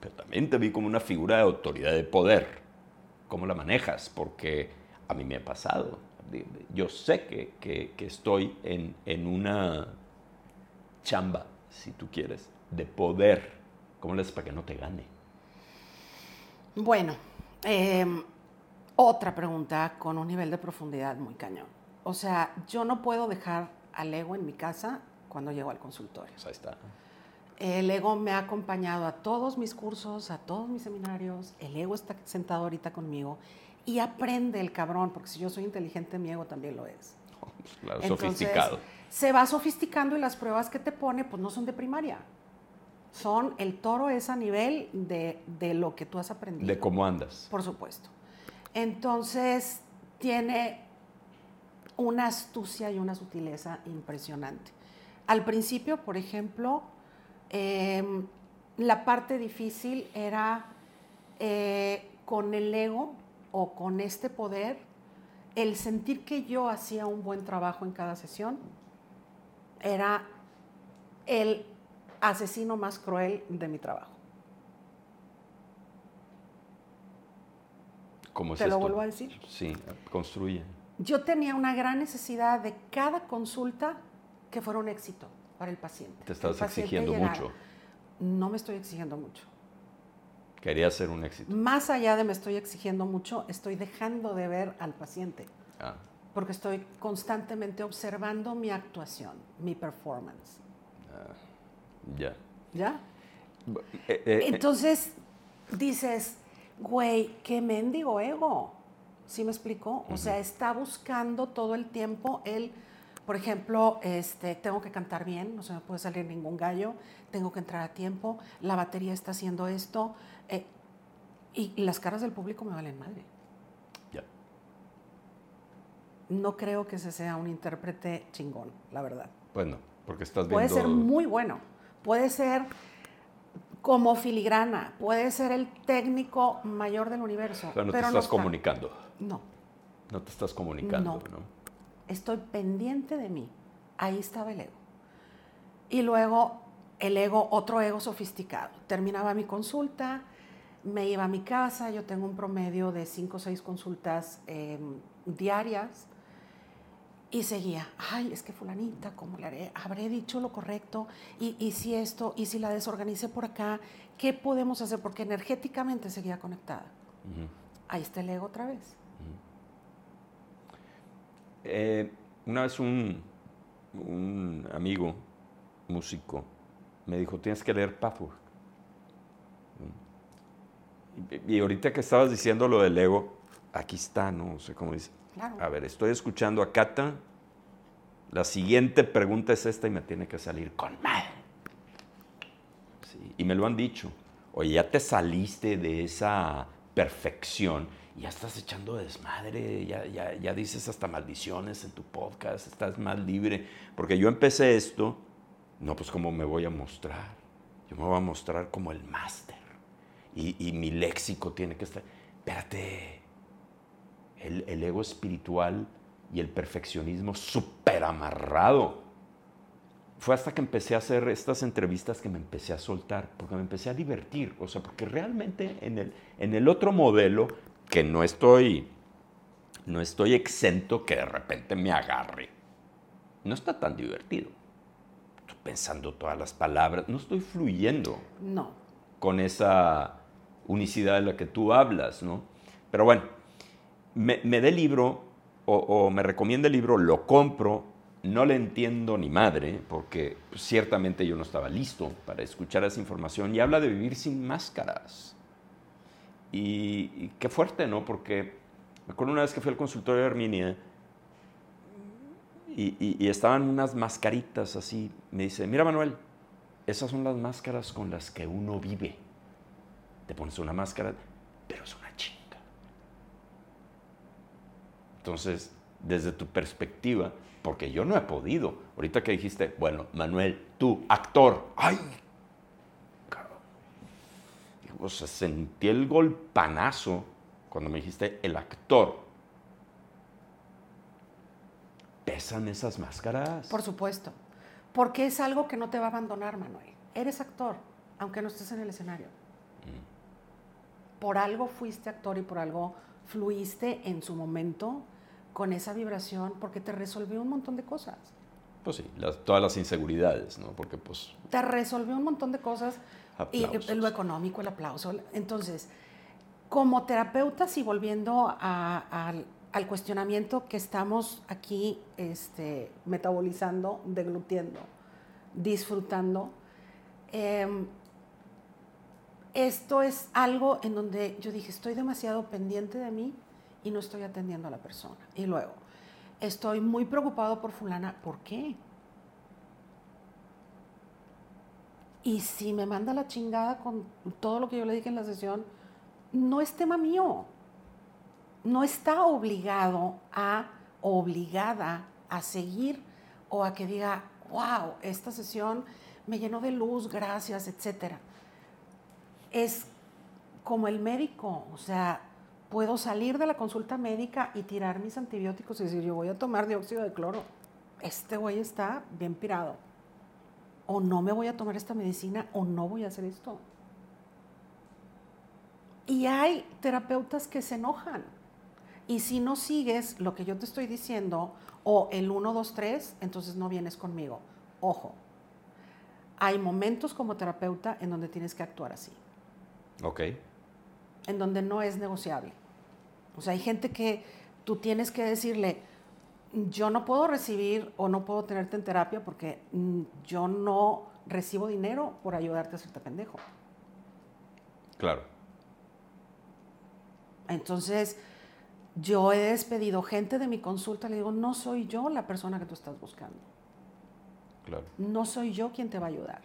pero también te vi como una figura de autoridad de poder. ¿Cómo la manejas? Porque a mí me ha pasado. Yo sé que, que, estoy en, en, una chamba, si tú quieres, de poder. ¿Cómo le haces para que no te gane? Bueno, em, otra pregunta con un nivel de profundidad muy cañón. O sea, yo no puedo dejar al ego en mi casa cuando llego al consultorio. Pues ahí está. El ego me ha acompañado a todos mis cursos, a todos mis seminarios. El ego está sentado ahorita conmigo y aprende el cabrón, porque si yo soy inteligente, mi ego también lo es. [LAUGHS] Pues claro, sofisticado. Se va sofisticando y las pruebas que te pone, pues no son de primaria. Son, el toro es a nivel de, de lo que tú has aprendido. De cómo andas. Por supuesto. Entonces, tiene una astucia y una sutileza impresionante. Al principio, por ejemplo, em, la parte difícil era eh, con el ego o con este poder, el sentir que yo hacía un buen trabajo en cada sesión era el asesino más cruel de mi trabajo. ¿Cómo es ¿Te lo vuelvo a decir? Sí, construye. Yo tenía una gran necesidad de cada consulta que fuera un éxito para el paciente. Te estás exigiendo mucho. No me estoy exigiendo mucho. Quería ser un éxito. Más allá de me estoy exigiendo mucho, estoy dejando de ver al paciente. Ah. Porque estoy constantemente observando mi actuación, mi performance. Ah, ya. ¿Ya? Eh, eh, Entonces dices, güey, qué mendigo ego. ¿Sí me explicó? O sea, está buscando todo el tiempo el por ejemplo, este, tengo que cantar bien, no se me puede salir ningún gallo, tengo que entrar a tiempo, la batería está haciendo esto, eh, y, las caras del público me valen madre. Ya. No creo que ese sea un intérprete chingón, la verdad. Bueno, porque estás viendo... Puede ser muy bueno, puede ser como filigrana, puede ser el técnico mayor del universo. Pero no te estás comunicando. No. No te estás comunicando, ¿no? Estoy pendiente de mí. Ahí estaba el ego. Y luego el ego, otro ego sofisticado. Terminaba mi consulta, me iba a mi casa, yo tengo un promedio de cinco o seis consultas em, diarias y seguía, ay, es que fulanita, ¿cómo le haré? ¿Habré dicho lo correcto? ¿Y, si esto? ¿Y si la desorganicé por acá? ¿Qué podemos hacer? Porque energéticamente seguía conectada. Ahí está el ego otra vez. Eh, una vez un, un, amigo, músico, me dijo, tienes que leer Pathwork. Y, ahorita que estabas diciendo lo del ego, aquí está, ¿no? sé cómo dice. A ver, estoy escuchando a Cata. La siguiente pregunta es esta y me tiene que salir con madre. y me lo han dicho. Oye, ya te saliste de esa perfección ya estás echando desmadre, ya, ya, ya, dices hasta maldiciones en tu podcast, estás más libre. Porque yo empecé esto, no, pues cómo me voy a mostrar. Yo me voy a mostrar como el máster. Y, y, mi léxico tiene que estar... Espérate, el, el ego espiritual y el perfeccionismo súper amarrado. Fue hasta que empecé a hacer estas entrevistas que me empecé a soltar, porque me empecé a divertir. O sea, porque realmente en el, en el otro modelo que no estoy, no estoy exento que de repente me agarre. No está tan divertido. Estoy pensando todas las palabras, no estoy fluyendo. No. Con esa unicidad de la que tú hablas, ¿no? Pero bueno, me, me el libro, o, me recomienda el libro, lo compro, no le entiendo ni madre, porque ciertamente yo no estaba listo para escuchar esa información y habla de vivir sin máscaras. Y, qué fuerte, ¿no? Porque me acuerdo una vez que fui al consultorio de Herminia y, y, estaban unas mascaritas así. Me dice, mira Manuel, esas son las máscaras con las que uno vive. Te pones una máscara, pero es una chinga. Entonces, desde tu perspectiva, porque yo no he podido. Ahorita que dijiste, bueno, Manuel, tú, actor, ay, o sea, sentí el golpanazo cuando me dijiste el actor. ¿Pesan esas máscaras? Por supuesto, porque es algo que no te va a abandonar, Manuel. Eres actor, aunque no estés en el escenario. Mm. Por algo fuiste actor y por algo fluiste en su momento con esa vibración porque te resolvió un montón de cosas. Pues sí, todas las inseguridades, ¿no? Porque pues... Te resolvió un montón de cosas y lo económico, el aplauso. Entonces, como terapeutas y volviendo al cuestionamiento que estamos aquí este, metabolizando, deglutiendo, disfrutando, em, esto es algo en donde yo dije, estoy demasiado pendiente de mí y no estoy atendiendo a la persona. Y luego, estoy muy preocupado por fulana, ¿por qué? Y si me manda la chingada con todo lo que yo le dije en la sesión, no es tema mío. No está obligado a, obligada a seguir o a que diga, wow, esta sesión me llenó de luz, gracias, etc. Es como el médico, o sea, puedo salir de la consulta médica y tirar mis antibióticos y decir, yo voy a tomar dióxido de cloro. Este güey está bien pirado o no me voy a tomar esta medicina o no voy a hacer esto. Y hay terapeutas que se enojan. Y si no sigues lo que yo te estoy diciendo, o el 1, 2, 3, entonces no vienes conmigo. Ojo, hay momentos como terapeuta en donde tienes que actuar así. Ok. En donde no es negociable. O sea, hay gente que tú tienes que decirle, yo no puedo recibir o no puedo tenerte en terapia porque mm, yo no recibo dinero por ayudarte a hacerte pendejo. Claro. Entonces, yo he despedido gente de mi consulta, le digo, no soy yo la persona que tú estás buscando. Claro. No soy yo quien te va a ayudar.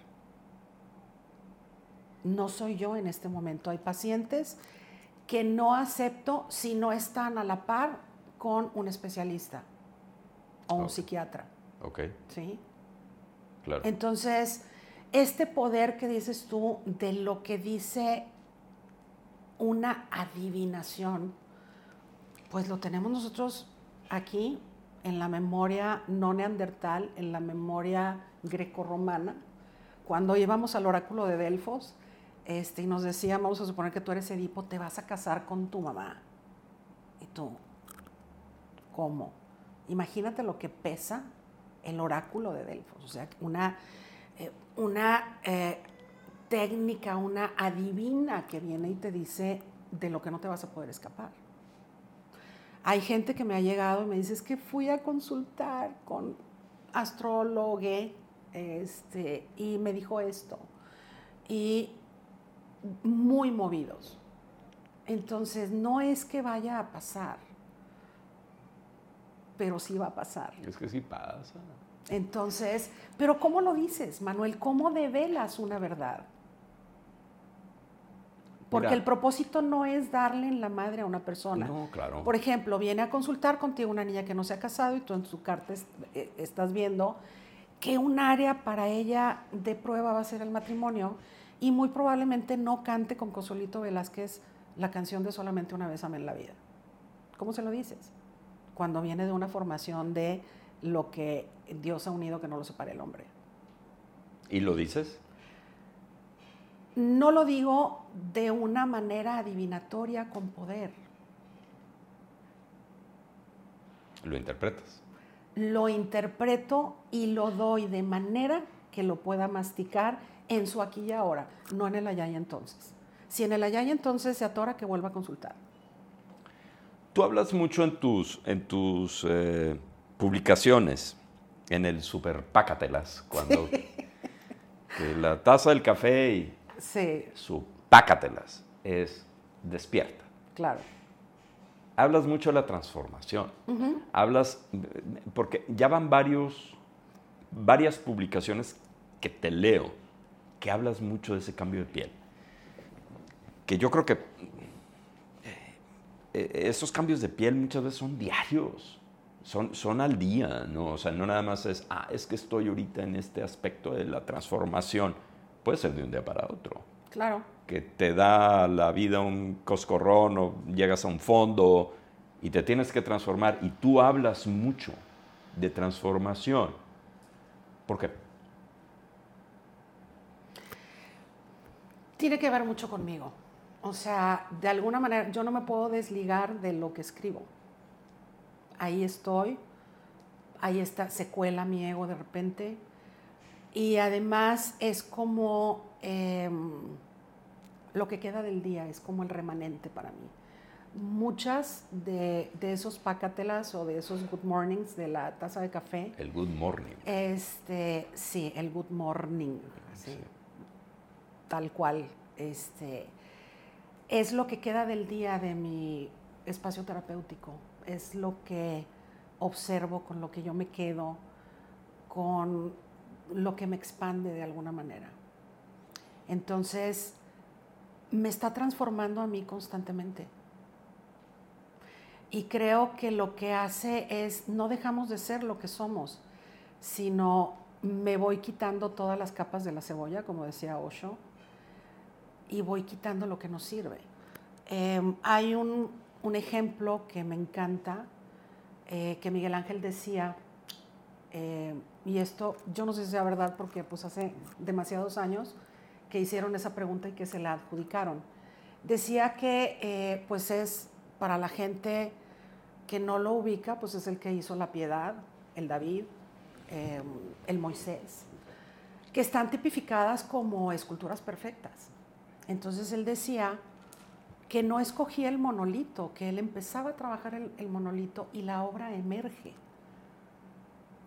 No soy yo en este momento. Hay pacientes que no acepto si no están a la par con un especialista o un psiquiatra. Ok. ¿Sí? Claro. Entonces, este poder que dices tú de lo que dice una adivinación, pues lo tenemos nosotros aquí en la memoria no neandertal, en la memoria grecorromana, cuando íbamos al oráculo de Delfos este, y nos decían, vamos a suponer que tú eres Edipo, te vas a casar con tu mamá. Y tú, ¿cómo? Imagínate lo que pesa el oráculo de Delfos, o sea, una, eh, una eh, técnica, una adivina que viene y te dice de lo que no te vas a poder escapar. Hay gente que me ha llegado y me dice, es que fui a consultar con astrólogo este, y me dijo esto. Y muy movidos. Entonces, no es que vaya a pasar pero sí va a pasar. Es que sí pasa. Entonces, pero ¿cómo lo dices, Manuel? ¿Cómo develas una verdad? Porque el propósito no es darle en la madre a una persona. No, claro. Por ejemplo, viene a consultar contigo una niña que no se ha casado y tú en su carta eh, estás viendo que un área para ella de prueba va a ser el matrimonio y muy probablemente no cante con Consolito Velázquez la canción de Solamente una vez amé en la vida. ¿Cómo se lo dices? Cuando viene de una formación de lo que Dios ha unido que no lo separe el hombre. ¿Y lo dices? No lo digo de una manera adivinatoria con poder. Lo interpretas. Lo interpreto y lo doy de manera que lo pueda masticar en su aquí y ahora, no en el allá y entonces. Si en el allá y entonces se atora, que vuelva a consultar. Tú hablas mucho en tus, en tus eh, publicaciones, en el super pácatelas, cuando que la taza del café y Sí, su pácatelas es despierta. claro. Hablas mucho de la transformación. Hablas, porque ya van varios, varias publicaciones que te leo, que hablas mucho de ese cambio de piel. Que yo creo que eh, esos cambios de piel muchas veces son diarios, son, son al día, ¿no? O sea, no nada más es, ah, es que estoy ahorita en este aspecto de la transformación. Puede ser de un día para otro Claro. que te da la vida un coscorrón o llegas a un fondo y te tienes que transformar y tú hablas mucho de transformación. ¿Por qué? Tiene que ver mucho conmigo. O sea, de alguna manera yo no me puedo desligar de lo que escribo. Ahí estoy, ahí está, se cuela mi ego de repente. Y además es como em, lo que queda del día, es como el remanente para mí. Muchas de, de esos pácatelas o de esos good mornings de la taza de café, El good morning. este, sí, el good morning, sí, Sí. tal cual, este, es lo que queda del día de mi espacio terapéutico, es lo que observo, con lo que yo me quedo, con lo que me expande de alguna manera. Entonces, me está transformando a mí constantemente. Y creo que lo que hace es, no dejamos de ser lo que somos, sino me voy quitando todas las capas de la cebolla, como decía Osho, y voy quitando lo que nos sirve. Eh, hay un, un ejemplo que me encanta, eh, que Miguel Ángel decía, eh, y esto yo no sé si sea verdad porque pues hace demasiados años que hicieron esa pregunta y que se la adjudicaron. Decía que eh, pues es para la gente que no lo ubica, pues es el que hizo la piedad, el David, eh, el Moisés, que están tipificadas como esculturas perfectas. Entonces él decía que no escogía el monolito, que él empezaba a trabajar el, el monolito y la obra emerge.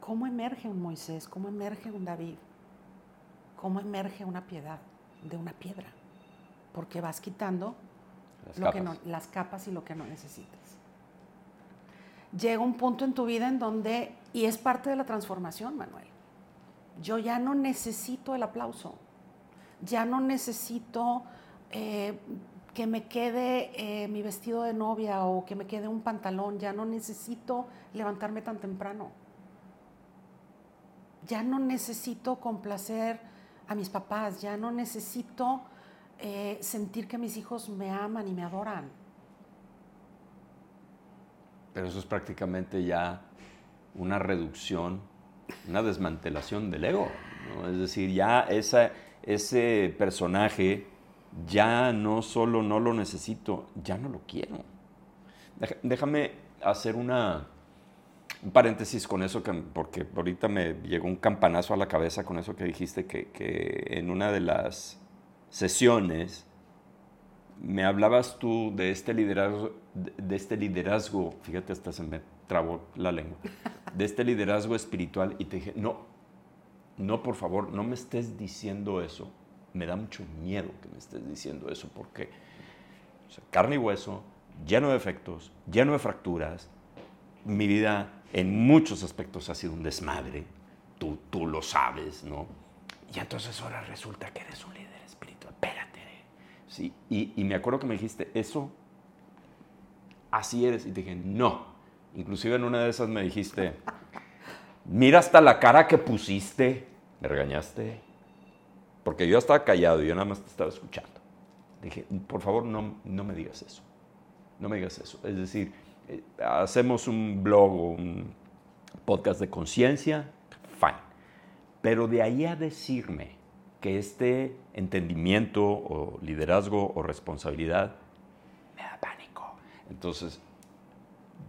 ¿Cómo emerge un Moisés? ¿Cómo emerge un David? ¿Cómo emerge una piedad de una piedra? Porque vas quitando Las lo que capas. no- las capas y lo que no necesitas. Llega un punto en tu vida en donde, y es parte de la transformación, Manuel, yo ya no necesito el aplauso, ya no necesito eh, que me quede eh, mi vestido de novia o que me quede un pantalón, ya no necesito levantarme tan temprano, ya no necesito complacer a mis papás, ya no necesito eh, sentir que mis hijos me aman y me adoran. Pero eso es prácticamente ya una reducción, una desmantelación del ego. ¿no? Es decir, ya esa, ese personaje ya no solo no lo necesito, ya no lo quiero. Déjame hacer una, un paréntesis con eso, que- porque ahorita me llegó un campanazo a la cabeza con eso que dijiste, que, que en una de las sesiones me hablabas tú de este liderazgo, de de este liderazgo, fíjate, hasta se me trabó la lengua, de este liderazgo espiritual y te dije, no, no, por favor, no me estés diciendo eso. Me da mucho miedo que me estés diciendo eso porque o carne y hueso, lleno de efectos, lleno de fracturas. Mi vida en muchos aspectos ha sido un desmadre. Tú, tú lo sabes, ¿no? Y entonces ahora resulta que eres un líder espiritual. Espérate. Sí, y, y me acuerdo que me dijiste, eso, así eres. Y te dije, no. Inclusive en una de esas me dijiste, mira hasta la cara que pusiste. Me regañaste. Porque yo estaba callado y yo nada más te estaba escuchando. Dije, por favor, no, no me digas eso. No me digas eso. Es decir, eh, hacemos un blog o un podcast de conciencia, fine. Pero de ahí a decirme que este entendimiento o liderazgo o responsabilidad me da pánico. Entonces,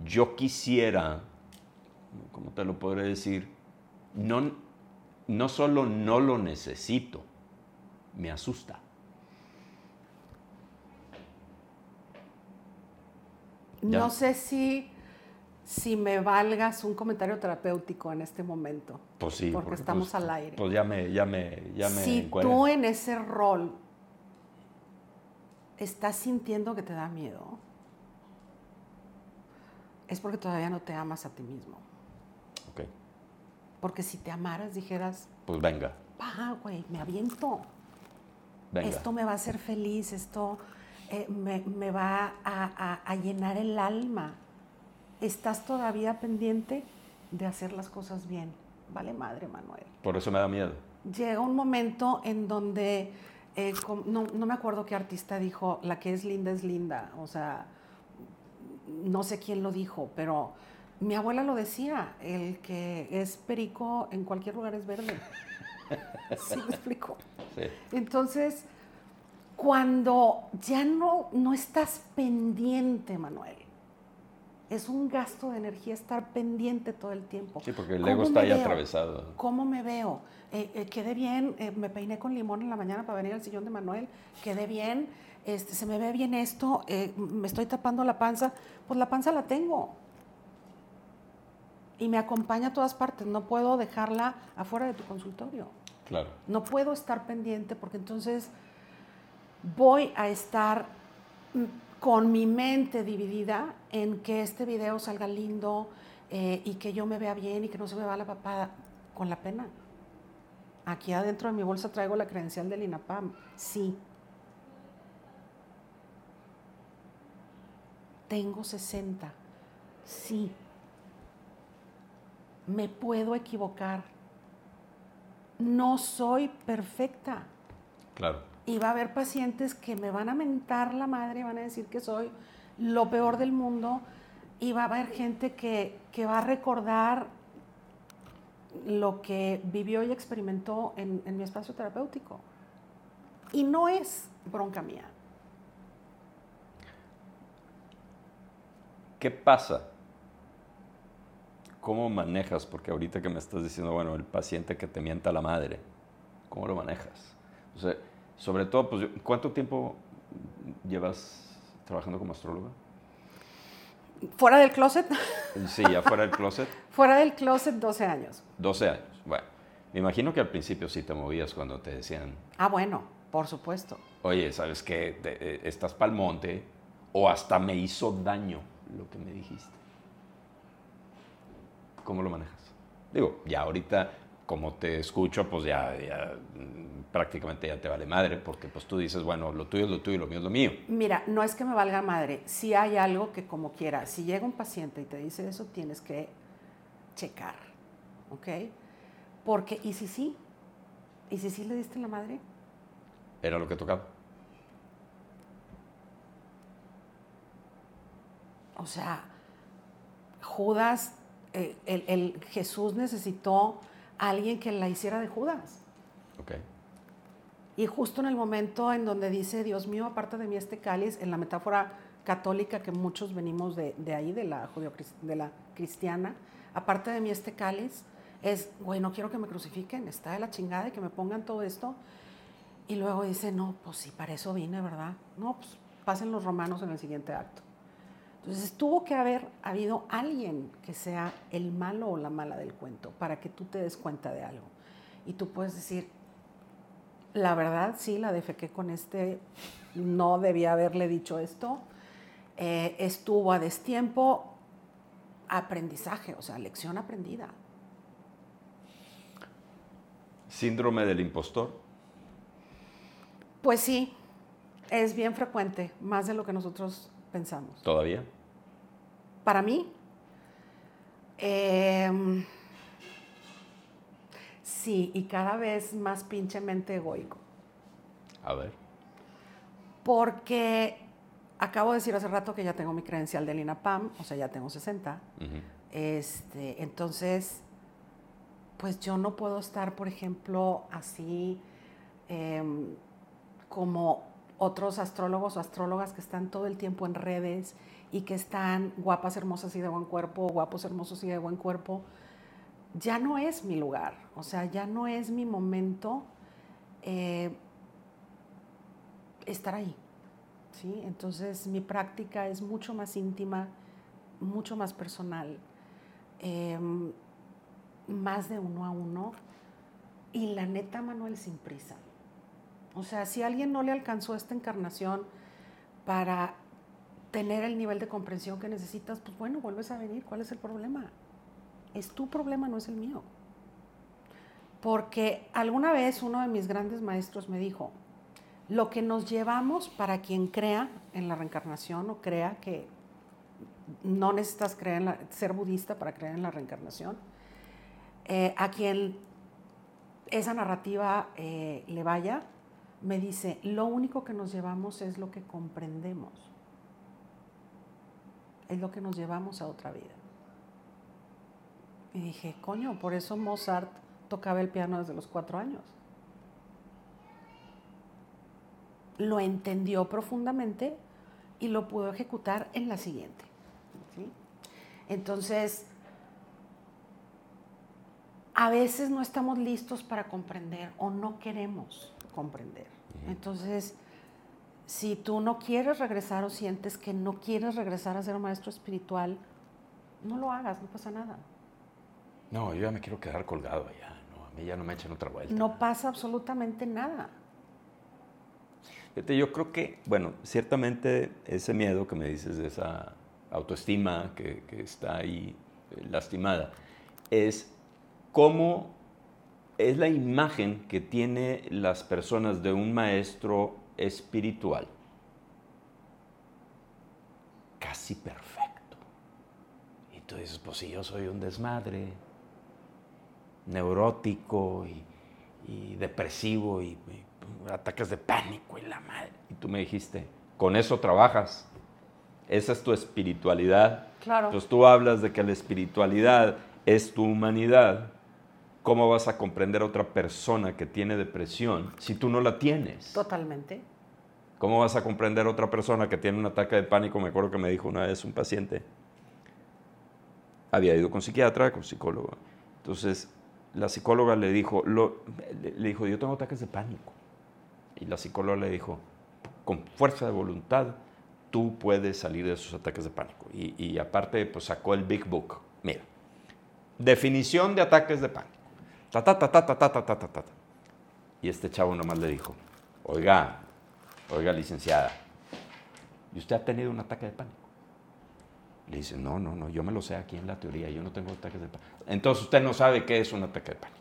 yo quisiera, ¿cómo te lo podré decir? No, no solo no lo necesito, me asusta. Ya. No sé si, si me valgas un comentario terapéutico en este momento. Pues sí. Porque estamos pues, al aire. Pues ya me, ya me, ya me si tú en ese rol estás sintiendo que te da miedo, es porque todavía no te amas a ti mismo. Porque si te amaras, dijeras, pues venga, pa, güey, me aviento. venga. Esto me va a hacer feliz, esto eh, me, me va a, a- a llenar el alma. Estás todavía pendiente de hacer las cosas bien. Vale madre, Manuel. Por eso me da miedo. Llega un momento en donde, eh, no me acuerdo qué artista dijo, la que es linda es linda. O sea, no sé quién lo dijo, pero mi abuela lo decía, el que es perico en cualquier lugar es verde. [LAUGHS] ¿Sí me explico? Sí. Entonces, cuando ya no, no estás pendiente, Manuel, es un gasto de energía estar pendiente todo el tiempo. Sí, porque el ¿Cómo ego está ahí veo? atravesado. ¿Cómo me veo? Eh, eh, quedé bien, eh, me peiné con limón en la mañana para venir al sillón de Manuel, quedé bien, este, se me ve bien esto, me estoy tapando la panza, pues la panza la tengo. Y me acompaña a todas partes, no puedo dejarla afuera de tu consultorio. Claro. No puedo estar pendiente porque entonces voy a estar mm, con mi mente dividida en que este video salga lindo eh, y que yo me vea bien y que no se me va la papada con la pena. Aquí adentro de mi bolsa traigo la credencial del INAPAM. Sí. Tengo 60. Sí. Me puedo equivocar. No soy perfecta. Claro. Y va a haber pacientes que me van a mentar la madre, van a decir que soy lo peor del mundo. Y va a haber gente que, que va a recordar lo que vivió y experimentó en, en mi espacio terapéutico. Y no es bronca mía. ¿Qué pasa? ¿Cómo manejas? Porque ahorita que me estás diciendo, bueno, el paciente que te mienta la madre, ¿cómo lo manejas? O sea, sobre todo, pues, ¿cuánto tiempo llevas trabajando como astróloga? Fuera del closet, Sí, afuera del closet, fuera del closet [LAUGHS] 12 años. 12 años. Bueno, me imagino que al principio sí te movías cuando te decían, Ah, bueno, por supuesto. oye, ¿sabes qué? Te- eh, estás pa'l monte, o hasta me hizo daño lo que me dijiste. ¿Cómo lo manejas? Digo, ya ahorita, como te escucho, pues ya, ya, mm, prácticamente ya te vale madre, porque pues tú dices, bueno, lo tuyo es lo tuyo y lo mío es lo mío. Mira, no es que me valga madre, si hay algo que como quiera, si llega un paciente y te dice eso, tienes que checar, ¿ok? Porque, ¿y si sí? ¿Y si sí le diste la madre? Era lo que tocaba. O sea, Judas, eh, el, el Jesús necesitó a alguien que la hiciera de Judas. Ok. Y justo en el momento en donde dice, Dios mío, aparte de mí este cáliz, en la metáfora católica que muchos venimos de, de ahí, de la, judío, de la cristiana, aparte de mí este cáliz, es, güey, no quiero que me crucifiquen, está de la chingada y que me pongan todo esto. Y luego dice, no, pues sí, para eso vine, ¿verdad? No, pues pasen los romanos en el siguiente acto. Entonces tuvo que haber habido alguien que sea el malo o la mala del cuento para que tú te des cuenta de algo. Y tú puedes decir, la verdad, sí, la defequé con este, no debía haberle dicho esto. Eh, estuvo a destiempo, aprendizaje, o sea, lección aprendida. Síndrome del impostor. Pues sí, es bien frecuente, más de lo que nosotros pensamos. ¿Todavía? Para mí, em, sí, y cada vez más pinchemente egoico. A ver. Porque acabo de decir hace rato que ya tengo mi credencial del INAPAM, o sea, ya tengo 60. Ujú. Este, entonces, pues yo no puedo estar, por ejemplo, así em, como otros astrólogos o astrólogas que están todo el tiempo en redes y que están guapas, hermosas y de buen cuerpo, guapos, hermosos y de buen cuerpo. Ya no es mi lugar, o sea, ya no es mi momento eh, estar ahí. ¿sí? Entonces mi práctica es mucho más íntima, mucho más personal, em, más de uno a uno y la neta, Manuel, sin prisa. O sea, si alguien no le alcanzó esta encarnación para tener el nivel de comprensión que necesitas, pues bueno, vuelves a venir. ¿Cuál es el problema? Es tu problema, no es el mío. Porque alguna vez uno de mis grandes maestros me dijo, lo que nos llevamos para quien crea en la reencarnación o crea que no necesitas creer ser budista para creer en la reencarnación, eh, a quien esa narrativa eh, le vaya, me dice, lo único que nos llevamos es lo que comprendemos. Es lo que nos llevamos a otra vida. Y dije, coño, por eso Mozart tocaba el piano desde los cuatro años. Lo entendió profundamente y lo pudo ejecutar en la siguiente. Entonces, a veces no estamos listos para comprender o no queremos comprender. Entonces, si tú no quieres regresar o sientes que no quieres regresar a ser un maestro espiritual, no lo hagas, no pasa nada. No, yo ya me quiero quedar colgado allá. No, a mí ya no me echen otra vuelta. No pasa absolutamente nada. yo creo que, bueno, ciertamente ese miedo que me dices de esa autoestima que, que está ahí eh, lastimada, es cómo es la imagen que tiene las personas de un maestro espiritual. Casi perfecto. Y tú dices, pues si yo soy un desmadre, neurótico y, depresivo y, ataques de pánico y la madre. Y tú me dijiste, con eso trabajas. Esa es tu espiritualidad. Claro. Entonces tú hablas de que la espiritualidad es tu humanidad ¿cómo vas a comprender a otra persona que tiene depresión si tú no la tienes? Totalmente. ¿Cómo vas a comprender a otra persona que tiene un ataque de pánico? Me acuerdo que me dijo una vez un paciente, había ido con psiquiatra, con psicólogo. Entonces, la psicóloga le dijo, le dijo, yo tengo ataques de pánico. Y la psicóloga le dijo, con fuerza de voluntad, tú puedes salir de esos ataques de pánico. Y, y aparte, pues sacó el Big Book. Mira, definición de ataques de pánico. Ta, ta, ta, ta, ta, ta, ta, ta, ta. Y este chavo nomás le dijo, oiga, oiga, licenciada, ¿y usted ha tenido un ataque de pánico? Le dice, no, no, no, yo me lo sé aquí en la teoría, yo no tengo ataques de pánico. Entonces usted no sabe qué es un ataque de pánico.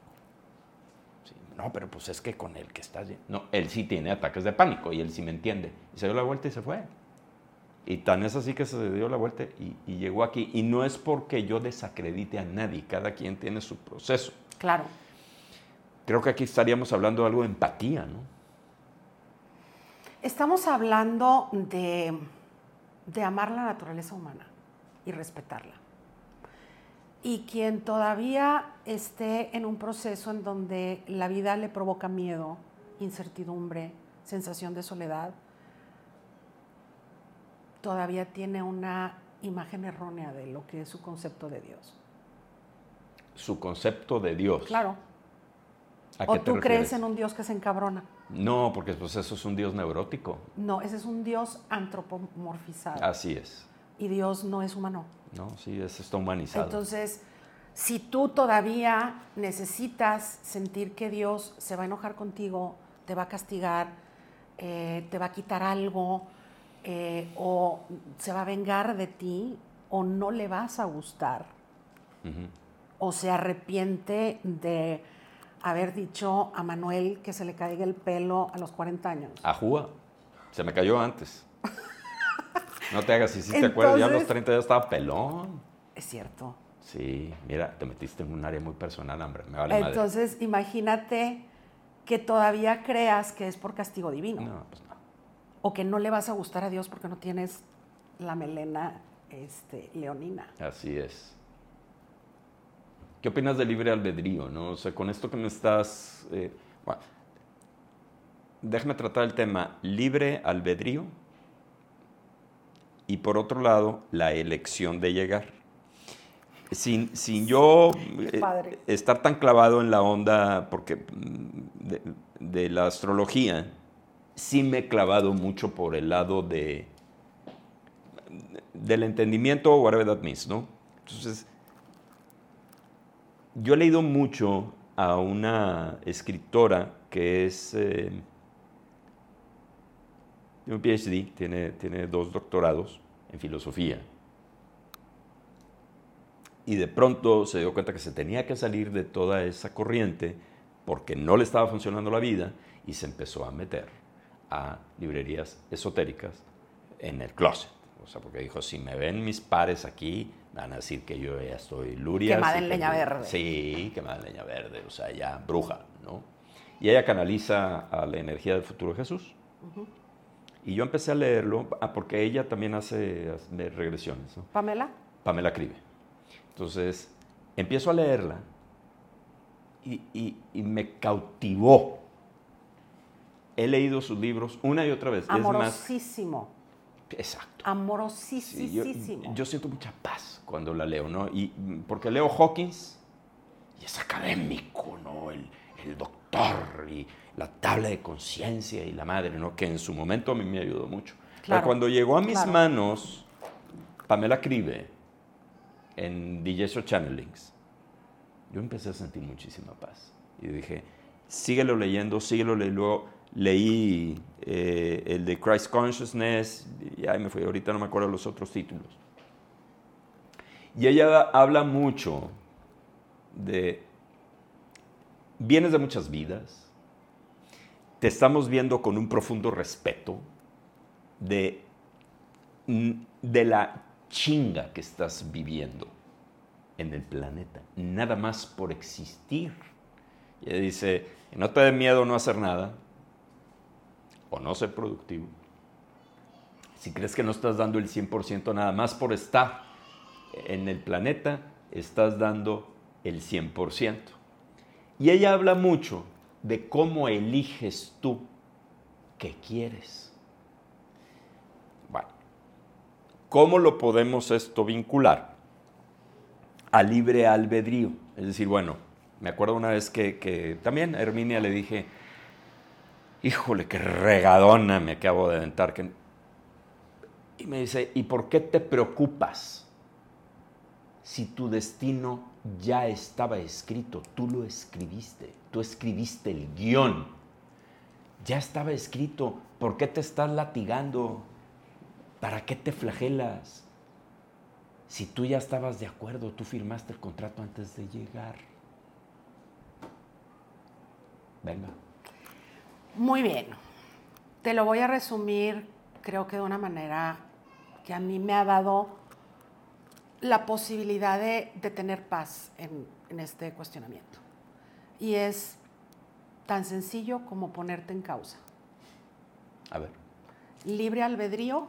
no, pero pues es que con el que está... No, él sí tiene ataques de pánico y él sí me entiende. Y se dio la vuelta y se fue. Y tan es así que se dio la vuelta y, y llegó aquí. Y no es porque yo desacredite a nadie, cada quien tiene su proceso. Claro. Creo que aquí estaríamos hablando de algo de empatía, ¿no? Estamos hablando de, de amar la naturaleza humana y respetarla. Y quien todavía esté en un proceso en donde la vida le provoca miedo, incertidumbre, sensación de soledad, todavía tiene una imagen errónea de lo que es su concepto de Dios su concepto de Dios. Claro. ¿O tú crees en un Dios que se encabrona? No, porque pues eso es un Dios neurótico. No, ese es un Dios antropomorfizado. Así es. Y Dios no es humano. No, sí, eso está humanizado. Entonces, si tú todavía necesitas sentir que Dios se va a enojar contigo, te va a castigar, eh, te va a quitar algo, eh, o se va a vengar de ti, o no le vas a gustar, o se arrepiente de haber dicho a Manuel que se le caiga el pelo a los 40 años. A Júa. Se me cayó antes. No te hagas, si sí, te acuerdas, ya a los 30 ya estaba pelón. Es cierto. Sí, mira, te metiste en un área muy personal, hombre. Me vale Entonces, imagínate que todavía creas que es por castigo divino. No, pues no. O que no le vas a gustar a Dios porque no tienes la melena este, leonina. Así es. ¿Qué opinas del libre albedrío? ¿no? O sea, con esto que me estás... Eh, déjame tratar el tema libre albedrío y por otro lado la elección de llegar. Sin, sin yo eh, estar tan clavado en la onda porque, mm, de, la astrología, sí me he clavado mucho por el lado de del entendimiento, whatever that means, ¿no? Entonces, yo he leído mucho a una escritora que es eh, un PhD, tiene, tiene dos doctorados en filosofía. Y de pronto se dio cuenta que se tenía que salir de toda esa corriente porque no le estaba funcionando la vida y se empezó a meter a librerías esotéricas en el closet. O sea, porque dijo, si me ven mis pares aquí, van a decir que yo ya estoy luria. Quemada en leña verde. Sí, quemada en leña verde, o sea, ya bruja, ¿no? Y ella canaliza a la energía del futuro Jesús. Y yo empecé a leerlo, ah, porque ella también hace, regresiones. ¿no? Pamela. Pamela Cribe. Entonces, empiezo a leerla y, y- y me cautivó. He leído sus libros una y otra vez. Es más, Amorosísimo. exacto. Sí, yo, Amorosísimo. yo siento mucha paz cuando la leo, ¿no? Y porque leo Hawkins y es académico, ¿no? El, el doctor y la tabla de conciencia y la madre, ¿no? Que en su momento a mí me ayudó mucho. Pero cuando llegó a mis claro. manos Pamela Cribe en DJ Channelings, yo empecé a sentir muchísima paz. Y dije, síguelo leyendo, síguelo leyendo. Leí eh, el de Christ Consciousness, y ahí me fui, ahorita no me acuerdo los otros títulos. Y ella habla mucho de, vienes de muchas vidas, te estamos viendo con un profundo respeto de, de la chinga que estás viviendo en el planeta, nada más por existir. Y ella dice, no te dé miedo no hacer nada o no ser productivo. Si crees que no estás dando el 100% nada más por estar en el planeta, estás dando el 100%. Y ella habla mucho de cómo eliges tú qué quieres. Bueno, ¿cómo lo podemos esto vincular? a libre albedrío. Es decir, bueno, me acuerdo una vez que, que también a Herminia le dije, híjole, qué regadona me acabo de aventar. Y me dice, ¿y por qué te preocupas si tu destino ya estaba escrito? Tú lo escribiste, tú escribiste el guion. Ya estaba escrito, ¿por qué te estás latigando? ¿Para qué te flagelas? Si tú ya estabas de acuerdo, tú firmaste el contrato antes de llegar. Venga. Muy bien. Te lo voy a resumir, creo que de una manera que a mí me ha dado la posibilidad de, de tener paz en, en este cuestionamiento. Y es tan sencillo como ponerte en causa. A ver. Libre albedrío,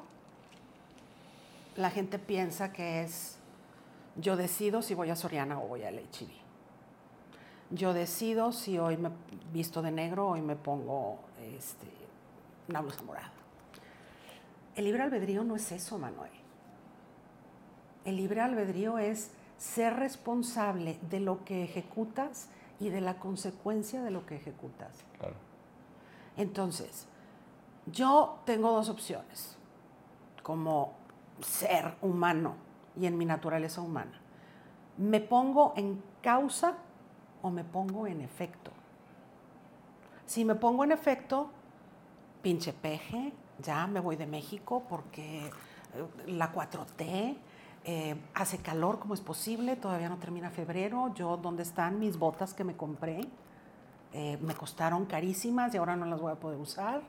la gente piensa que es yo decido si voy a Soriana o voy a HB. Yo decido si hoy me visto de negro o hoy me pongo este, una blusa morada. El libre albedrío no es eso, Manuel. El libre albedrío es ser responsable de lo que ejecutas y de la consecuencia de lo que ejecutas. Claro. Entonces, yo tengo dos opciones como ser humano y en mi naturaleza humana. ¿Me pongo en causa o me pongo en efecto? Si me pongo en efecto, pinche peje, ya me voy de México porque eh, la 4T, eh, hace calor como es posible, todavía no termina febrero, yo, ¿dónde están mis botas que me compré? Eh, me costaron carísimas y ahora no las voy a poder usar.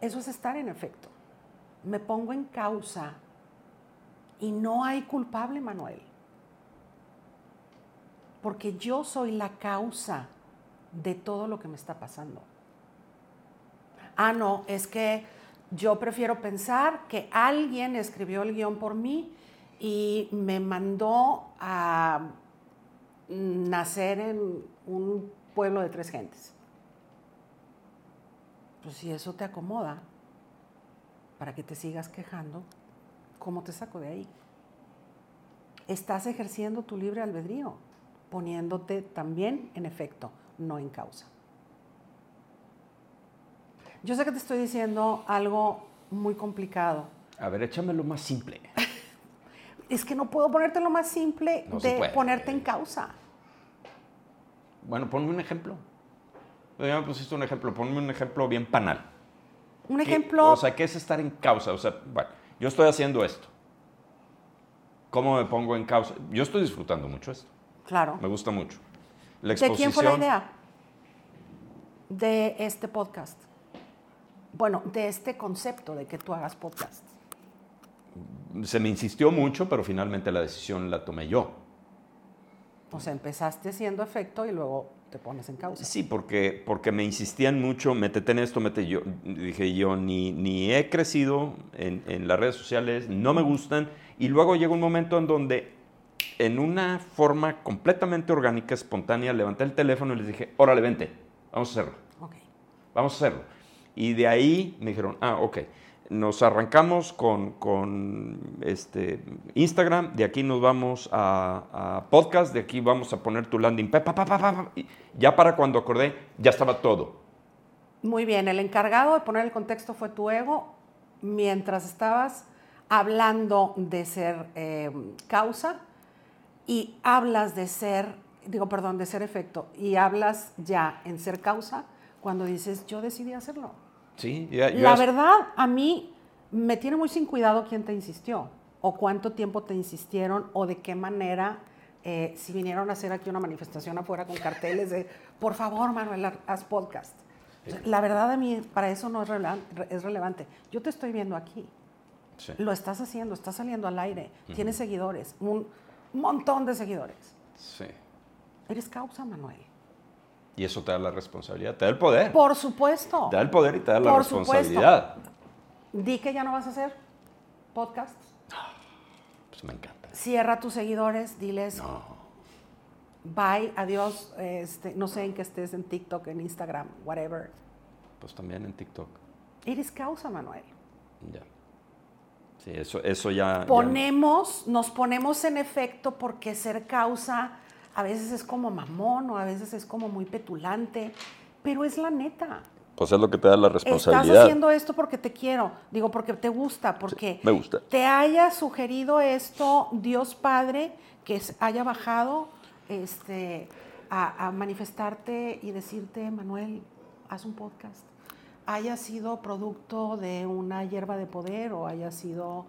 Eso es estar en efecto. Me pongo en causa y no hay culpable, Manuel. Porque yo soy la causa de todo lo que me está pasando. Ah, no, es que yo prefiero pensar que alguien escribió el guion por mí y me mandó a nacer en un pueblo de tres gentes. Pues si eso te acomoda, para que te sigas quejando, ¿cómo te saco de ahí? Estás ejerciendo tu libre albedrío, poniéndote también en efecto, no en causa. Yo sé que te estoy diciendo algo muy complicado. A ver, échamelo más simple. [LAUGHS] Es que no puedo ponerte lo más simple No de ponerte en causa. Bueno, ponme un ejemplo. Ya me pusiste un ejemplo, ponme un ejemplo bien panal. Un ¿Qué- ejemplo, O sea, ¿qué es estar en causa? O sea, bueno, yo estoy haciendo esto. ¿Cómo me pongo en causa? Yo estoy disfrutando mucho esto. Claro. Me gusta mucho. La ¿De quién fue la exposición- idea? De este podcast. Bueno, de este concepto de que tú hagas podcast. Se me insistió mucho, pero finalmente la decisión la tomé yo. O sea, empezaste haciendo efecto y luego te pones en causa. Sí, porque, porque me insistían mucho, métete en esto, métete yo. Dije yo, ni, ni he crecido en, en las redes sociales, no me gustan. Y luego llega un momento en donde, en una forma completamente orgánica, espontánea, levanté el teléfono y les dije, órale, vente, vamos a hacerlo, Ok. vamos a hacerlo. Y de ahí me dijeron, ah, ok. Nos arrancamos con, con, este, Instagram, de aquí nos vamos a, a podcast, de aquí vamos a poner tu landing. pa, pa, pa, pa, pa, y ya para cuando acordé, ya estaba todo. Muy bien, el encargado de poner el contexto fue tu ego mientras estabas hablando de ser eh, causa y hablas de ser, digo, perdón, de ser efecto y hablas ya en ser causa cuando dices, yo decidí hacerlo. Sí, ya- yo La verdad, a mí me tiene muy sin cuidado quién te insistió, o cuánto tiempo te insistieron, o de qué manera, eh, si vinieron a hacer aquí una manifestación afuera con carteles de, por favor, Manuel, haz podcast. La verdad, a mí, para eso no es, relevan- es relevante. Yo te estoy viendo aquí, Sí. lo estás haciendo, estás saliendo al aire, tienes seguidores, un montón de seguidores. sí. Eres causa, Manuel. Y eso te da la responsabilidad, te da el poder. Por supuesto. Te da el poder y te da la Por supuesto. responsabilidad. Di que ya no vas a hacer podcast. Pues me encanta. Cierra a tus seguidores, diles No, bye, adiós, este, no sé en qué estés, en TikTok, en Instagram, whatever. pues también en TikTok. Eres causa, Manuel. Ya. Sí, eso, eso ya. ya- Ponemos, nos ponemos en efecto porque ser causa a veces es como mamón o a veces es como muy petulante, pero es la neta. Pues es lo que te da la Estás responsabilidad. haciendo esto porque te quiero, digo porque te gusta, porque me gusta. te haya sugerido esto Dios Padre, que haya bajado este, a, a manifestarte y decirte, Manuel, haz un podcast. Haya sido producto de una hierba de poder o haya sido,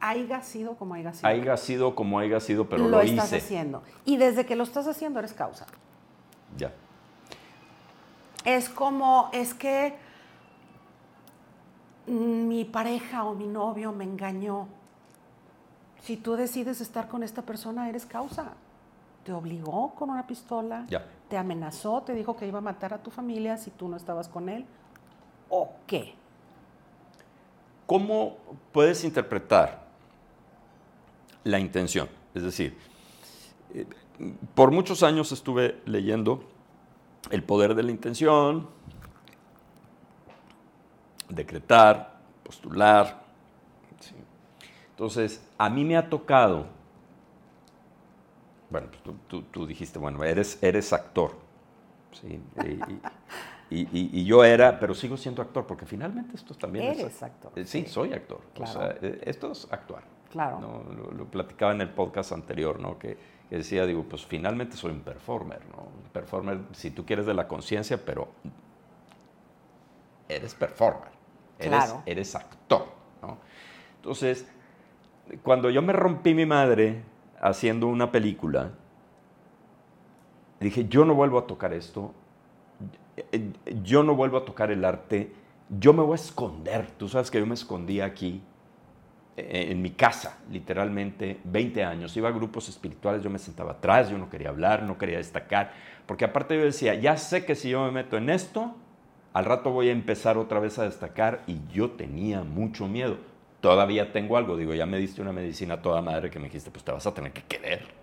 haya sido como haya sido. Haiga sido como haya sido, pero lo lo, estás hice. haciendo. Y desde que lo estás haciendo eres causa. Ya. Es como, es que mi pareja o mi novio me engañó. Si tú decides estar con esta persona, eres causa. Te obligó con una pistola, Ya. te amenazó, te dijo que iba a matar a tu familia si tú no estabas con él. ¿O qué? ¿Cómo puedes interpretar la intención? Es decir, eh, por muchos años estuve leyendo El poder de la intención, decretar, postular. ¿sí? Entonces, a mí me ha tocado, bueno, pues tú, tú- tú dijiste, bueno, eres, eres actor. ¿sí? Y, [LAUGHS] y- y- y yo era, pero sigo siendo actor, porque finalmente esto también es... Eres actor, Eh, Sí, sí. soy actor. O Claro. sea, eh, esto es actuar. Claro. ¿no? Lo, lo platicaba en el podcast anterior, ¿no? Que, que decía, digo, pues finalmente soy un performer, ¿no? Un performer, si tú quieres, de la conciencia, pero eres performer. Eres, Claro. eres actor, ¿no? Entonces, cuando yo me rompí mi madre haciendo una película, dije, yo no vuelvo a tocar esto, yo no vuelvo a tocar el arte, yo me voy a esconder. Tú sabes que yo me escondía aquí, eh, en mi casa, literalmente, 20 años. Iba a grupos espirituales, yo me sentaba atrás, yo no quería hablar, no quería destacar, porque aparte yo decía, ya sé que si yo me meto en esto, al rato voy a empezar otra vez a destacar y yo tenía mucho miedo. Todavía tengo algo, digo, ya me diste una medicina toda madre que me dijiste, pues te vas a tener que querer.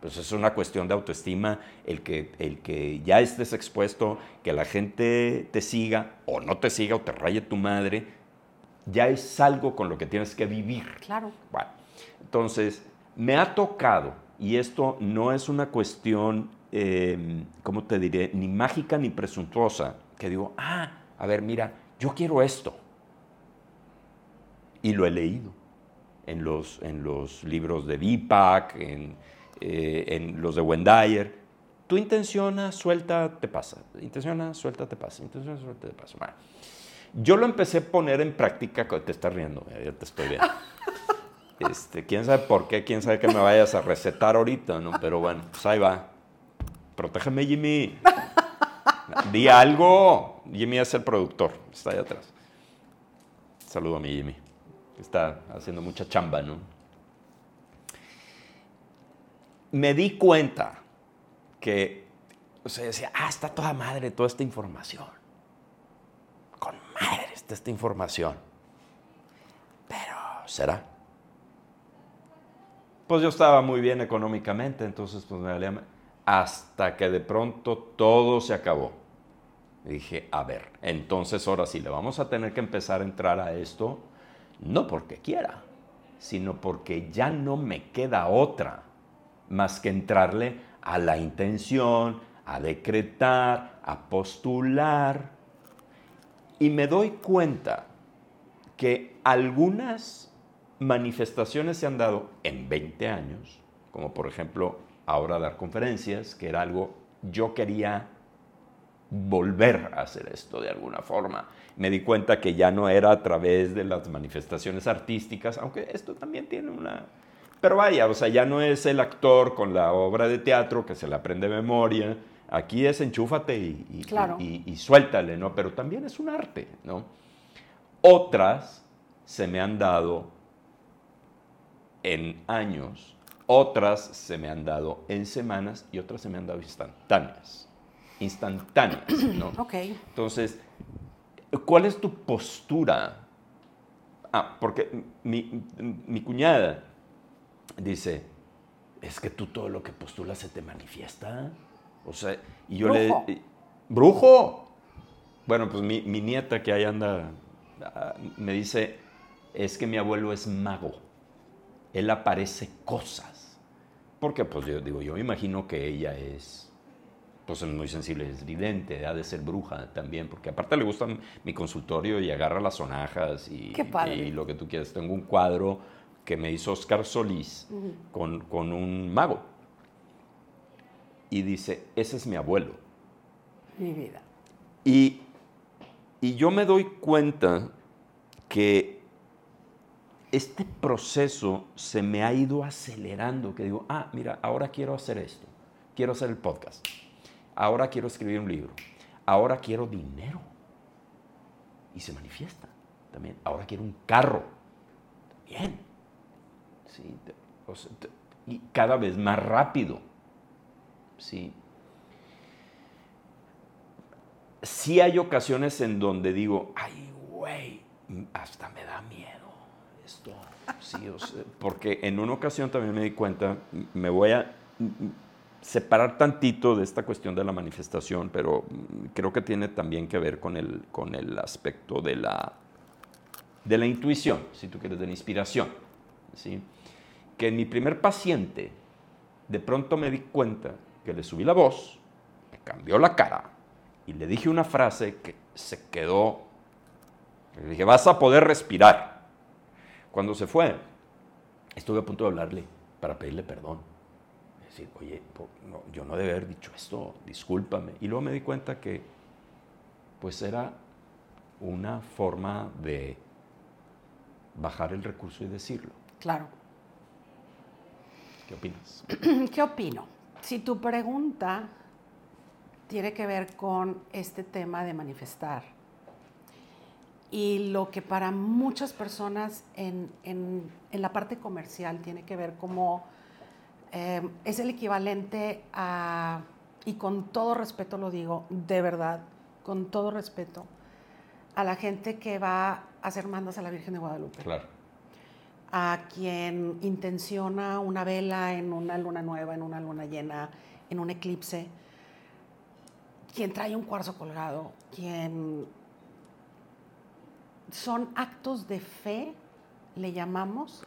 Pues es una cuestión de autoestima, el que, el que ya estés expuesto, que la gente te siga o no te siga o te raye tu madre, ya es algo con lo que tienes que vivir. Claro. Bueno, entonces, me ha tocado, y esto no es una cuestión, eh, ¿cómo te diré?, ni mágica ni presuntuosa, que digo, ah, a ver, mira, yo quiero esto. Y lo he leído en los, en los libros de Deepak, en, eh, en los de Wendayer. Tú intenciona, suelta, te pasa. Intenciona, suelta, te pasa. Intenciona, suelta, te pasa. Yo lo empecé a poner en práctica, te estás riendo, ya te estoy viendo. [LAUGHS] Este, quién sabe por qué, quién sabe que me vayas a recetar ahorita, ¿no? Pero bueno, pues ahí va. Protégeme, Jimmy. Di algo. Jimmy es el productor, está ahí atrás. Saludo a mi Jimmy, está haciendo mucha chamba, ¿no? Me di cuenta que, o sea, decía, ah, está toda madre toda esta información. Con madre está esta información. Pero, ¿será? Pues yo estaba muy bien económicamente, entonces pues me valía... Hasta que de pronto todo se acabó. dije, a ver, entonces ahora sí, le vamos a tener que empezar a entrar a esto, no porque quiera, sino porque ya no me queda otra más que entrarle a la intención, a decretar, a postular. Y me doy cuenta que algunas manifestaciones se han dado en 20 años, como por ejemplo ahora dar conferencias, que era algo, yo quería volver a hacer esto de alguna forma. Me di cuenta que ya no era a través de las manifestaciones artísticas, aunque esto también tiene una... Pero vaya, o sea, ya no es el actor con la obra de teatro que se la aprende de memoria, aquí es enchúfate y, y, y suéltale, ¿no? Pero también es un arte, ¿no? Otras se me han dado en años, otras se me han dado en semanas y otras se me han dado instantáneas. Instantáneas, ¿no? [CLEARS THROAT] Ok. Entonces, ¿cuál es tu postura? Ah, porque mi, mi cuñada dice, es que tú todo lo que postulas se te manifiesta. O sea, y yo Brujo. le... ¡Brujo! Bueno, pues mi, mi nieta que ahí anda ah, me dice, es que mi abuelo es mago él aparece cosas. Porque, pues yo digo, yo me imagino que ella es, pues es muy sensible, es vidente, ha de ser bruja también, porque aparte le gusta mi consultorio y agarra las sonajas y, Qué padre. y lo que tú quieras. Tengo un cuadro que me hizo Oscar Solís con, con un mago. Y dice, ese es mi abuelo. Mi vida. Y, y yo me doy cuenta que este proceso se me ha ido acelerando, que digo, ah, mira, ahora quiero hacer esto, quiero hacer el podcast, ahora quiero escribir un libro, ahora quiero dinero. Y se manifiesta también, ahora quiero un carro, también. Y cada vez más rápido. Sí. Sí hay ocasiones en donde digo, ay, güey, hasta me da miedo esto. Sí, o porque en una ocasión también me di cuenta, me voy a separar tantito de esta cuestión de la manifestación, pero creo que tiene también que ver con el, con el aspecto de la, de la intuición, si tú quieres, de la inspiración. ¿Sí? Que en mi primer paciente, de pronto me di cuenta que le subí la voz, me cambió la cara y le dije una frase que se quedó. Le dije, vas a poder respirar. Cuando se fue, estuve a punto de hablarle para pedirle perdón. Decir, oye, yo no debe haber dicho esto, discúlpame. Y luego me di cuenta que, pues era una forma de bajar el recurso y decirlo. Claro. ¿Qué opinas? [CLEARS THROAT] ¿Qué opino? Si tu pregunta tiene que ver con este tema de manifestar y lo que para muchas personas en, en- en la parte comercial tiene que ver como eh, es el equivalente a, y con todo respeto lo digo, de verdad, con todo respeto, a la gente que va a hacer mandas a la Virgen de Guadalupe Claro. A quien intenciona una vela en una luna nueva, en una luna llena, en un eclipse, quien trae un cuarzo colgado, quien son actos de fe, le llamamos,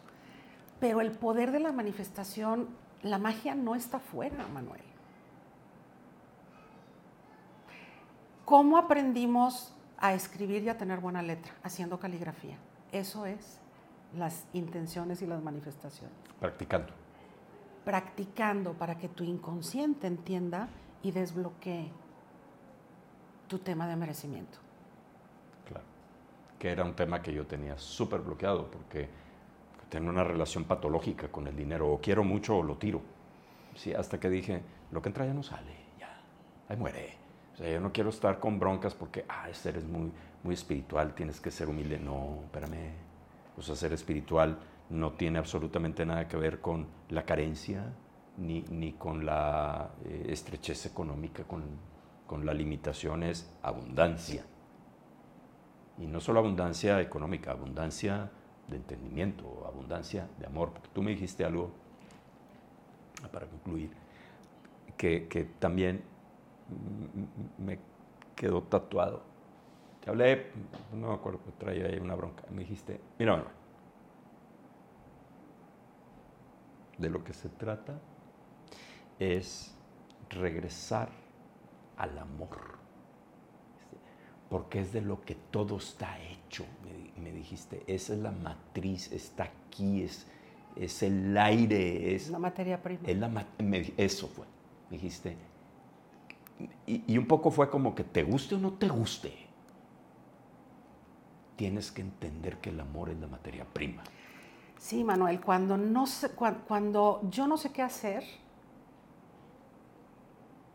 pero el poder de la manifestación, la magia no está fuera, Manuel. ¿Cómo aprendimos a escribir y a tener buena letra, haciendo caligrafía. Eso es las intenciones y las manifestaciones. Practicando. Practicando para que tu inconsciente entienda y desbloquee tu tema de merecimiento. Claro. Que era un tema que yo tenía súper bloqueado porque tengo una relación patológica con el dinero. O quiero mucho o lo tiro. Sí, hasta que dije, lo que entra ya no sale, ya, ahí muere. O sea, yo no quiero estar con broncas porque, ah, este eres muy, muy espiritual, tienes que ser humilde. No, espérame. O sea, ser espiritual no tiene absolutamente nada que ver con la carencia ni, ni con la eh, estrechez económica, con, con la limitación, es abundancia. Y no solo abundancia económica, abundancia de entendimiento, abundancia de amor. Porque tú me dijiste algo, para concluir, que, que también me quedó tatuado. Te hablé, no me acuerdo, traía ahí una bronca. Me dijiste, mira, bueno, de lo que se trata es regresar al amor. Porque es de lo que todo está hecho, me, dijiste. Esa es la matriz, está aquí, es, es el aire, es... La materia prima. Es la, eso fue, me dijiste. Y, y un poco fue como que te guste o no te guste. Tienes que entender que el amor es la materia prima. Sí, Manuel, cuando, no sé, cuando, yo no sé qué hacer,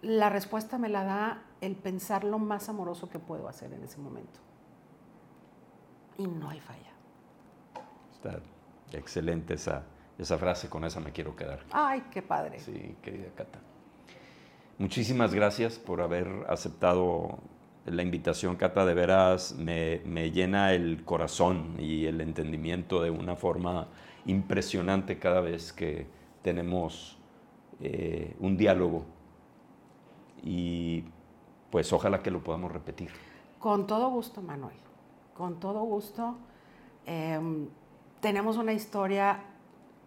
la respuesta me la da el pensar lo más amoroso que puedo hacer en ese momento. Y no hay falla. Está excelente esa, esa frase, con esa me quiero quedar. Ay, qué padre. Sí, querida Cata. Muchísimas gracias por haber aceptado la invitación, Cata, de veras me, llena el corazón y el entendimiento de una forma impresionante cada vez que tenemos eh, un diálogo. Y pues ojalá que lo podamos repetir. Con todo gusto, Manuel. Con todo gusto. Em, tenemos una historia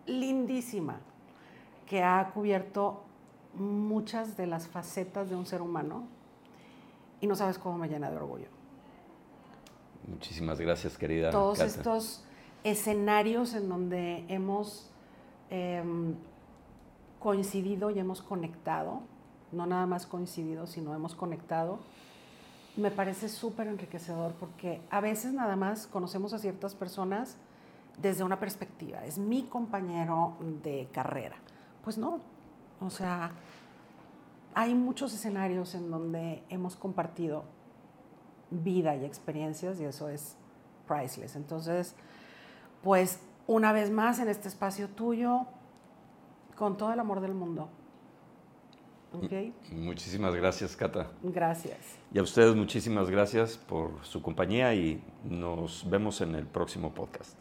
lindísima que ha cubierto muchas de las facetas de un ser humano y no sabes cómo me llena de orgullo. Muchísimas gracias, querida. Todos estos escenarios en donde hemos em, coincidido y hemos conectado, no nada más coincidido, sino hemos conectado, me parece súper enriquecedor porque a veces nada más conocemos a ciertas personas desde una perspectiva, es mi compañero de carrera. Pues no, o sea, hay muchos escenarios en donde hemos compartido vida y experiencias y eso es priceless. Entonces, pues una vez más en este espacio tuyo, con todo el amor del mundo. ¿Okay? Muchísimas gracias, Cata. Gracias. Y a ustedes muchísimas gracias por su compañía y nos vemos en el próximo podcast.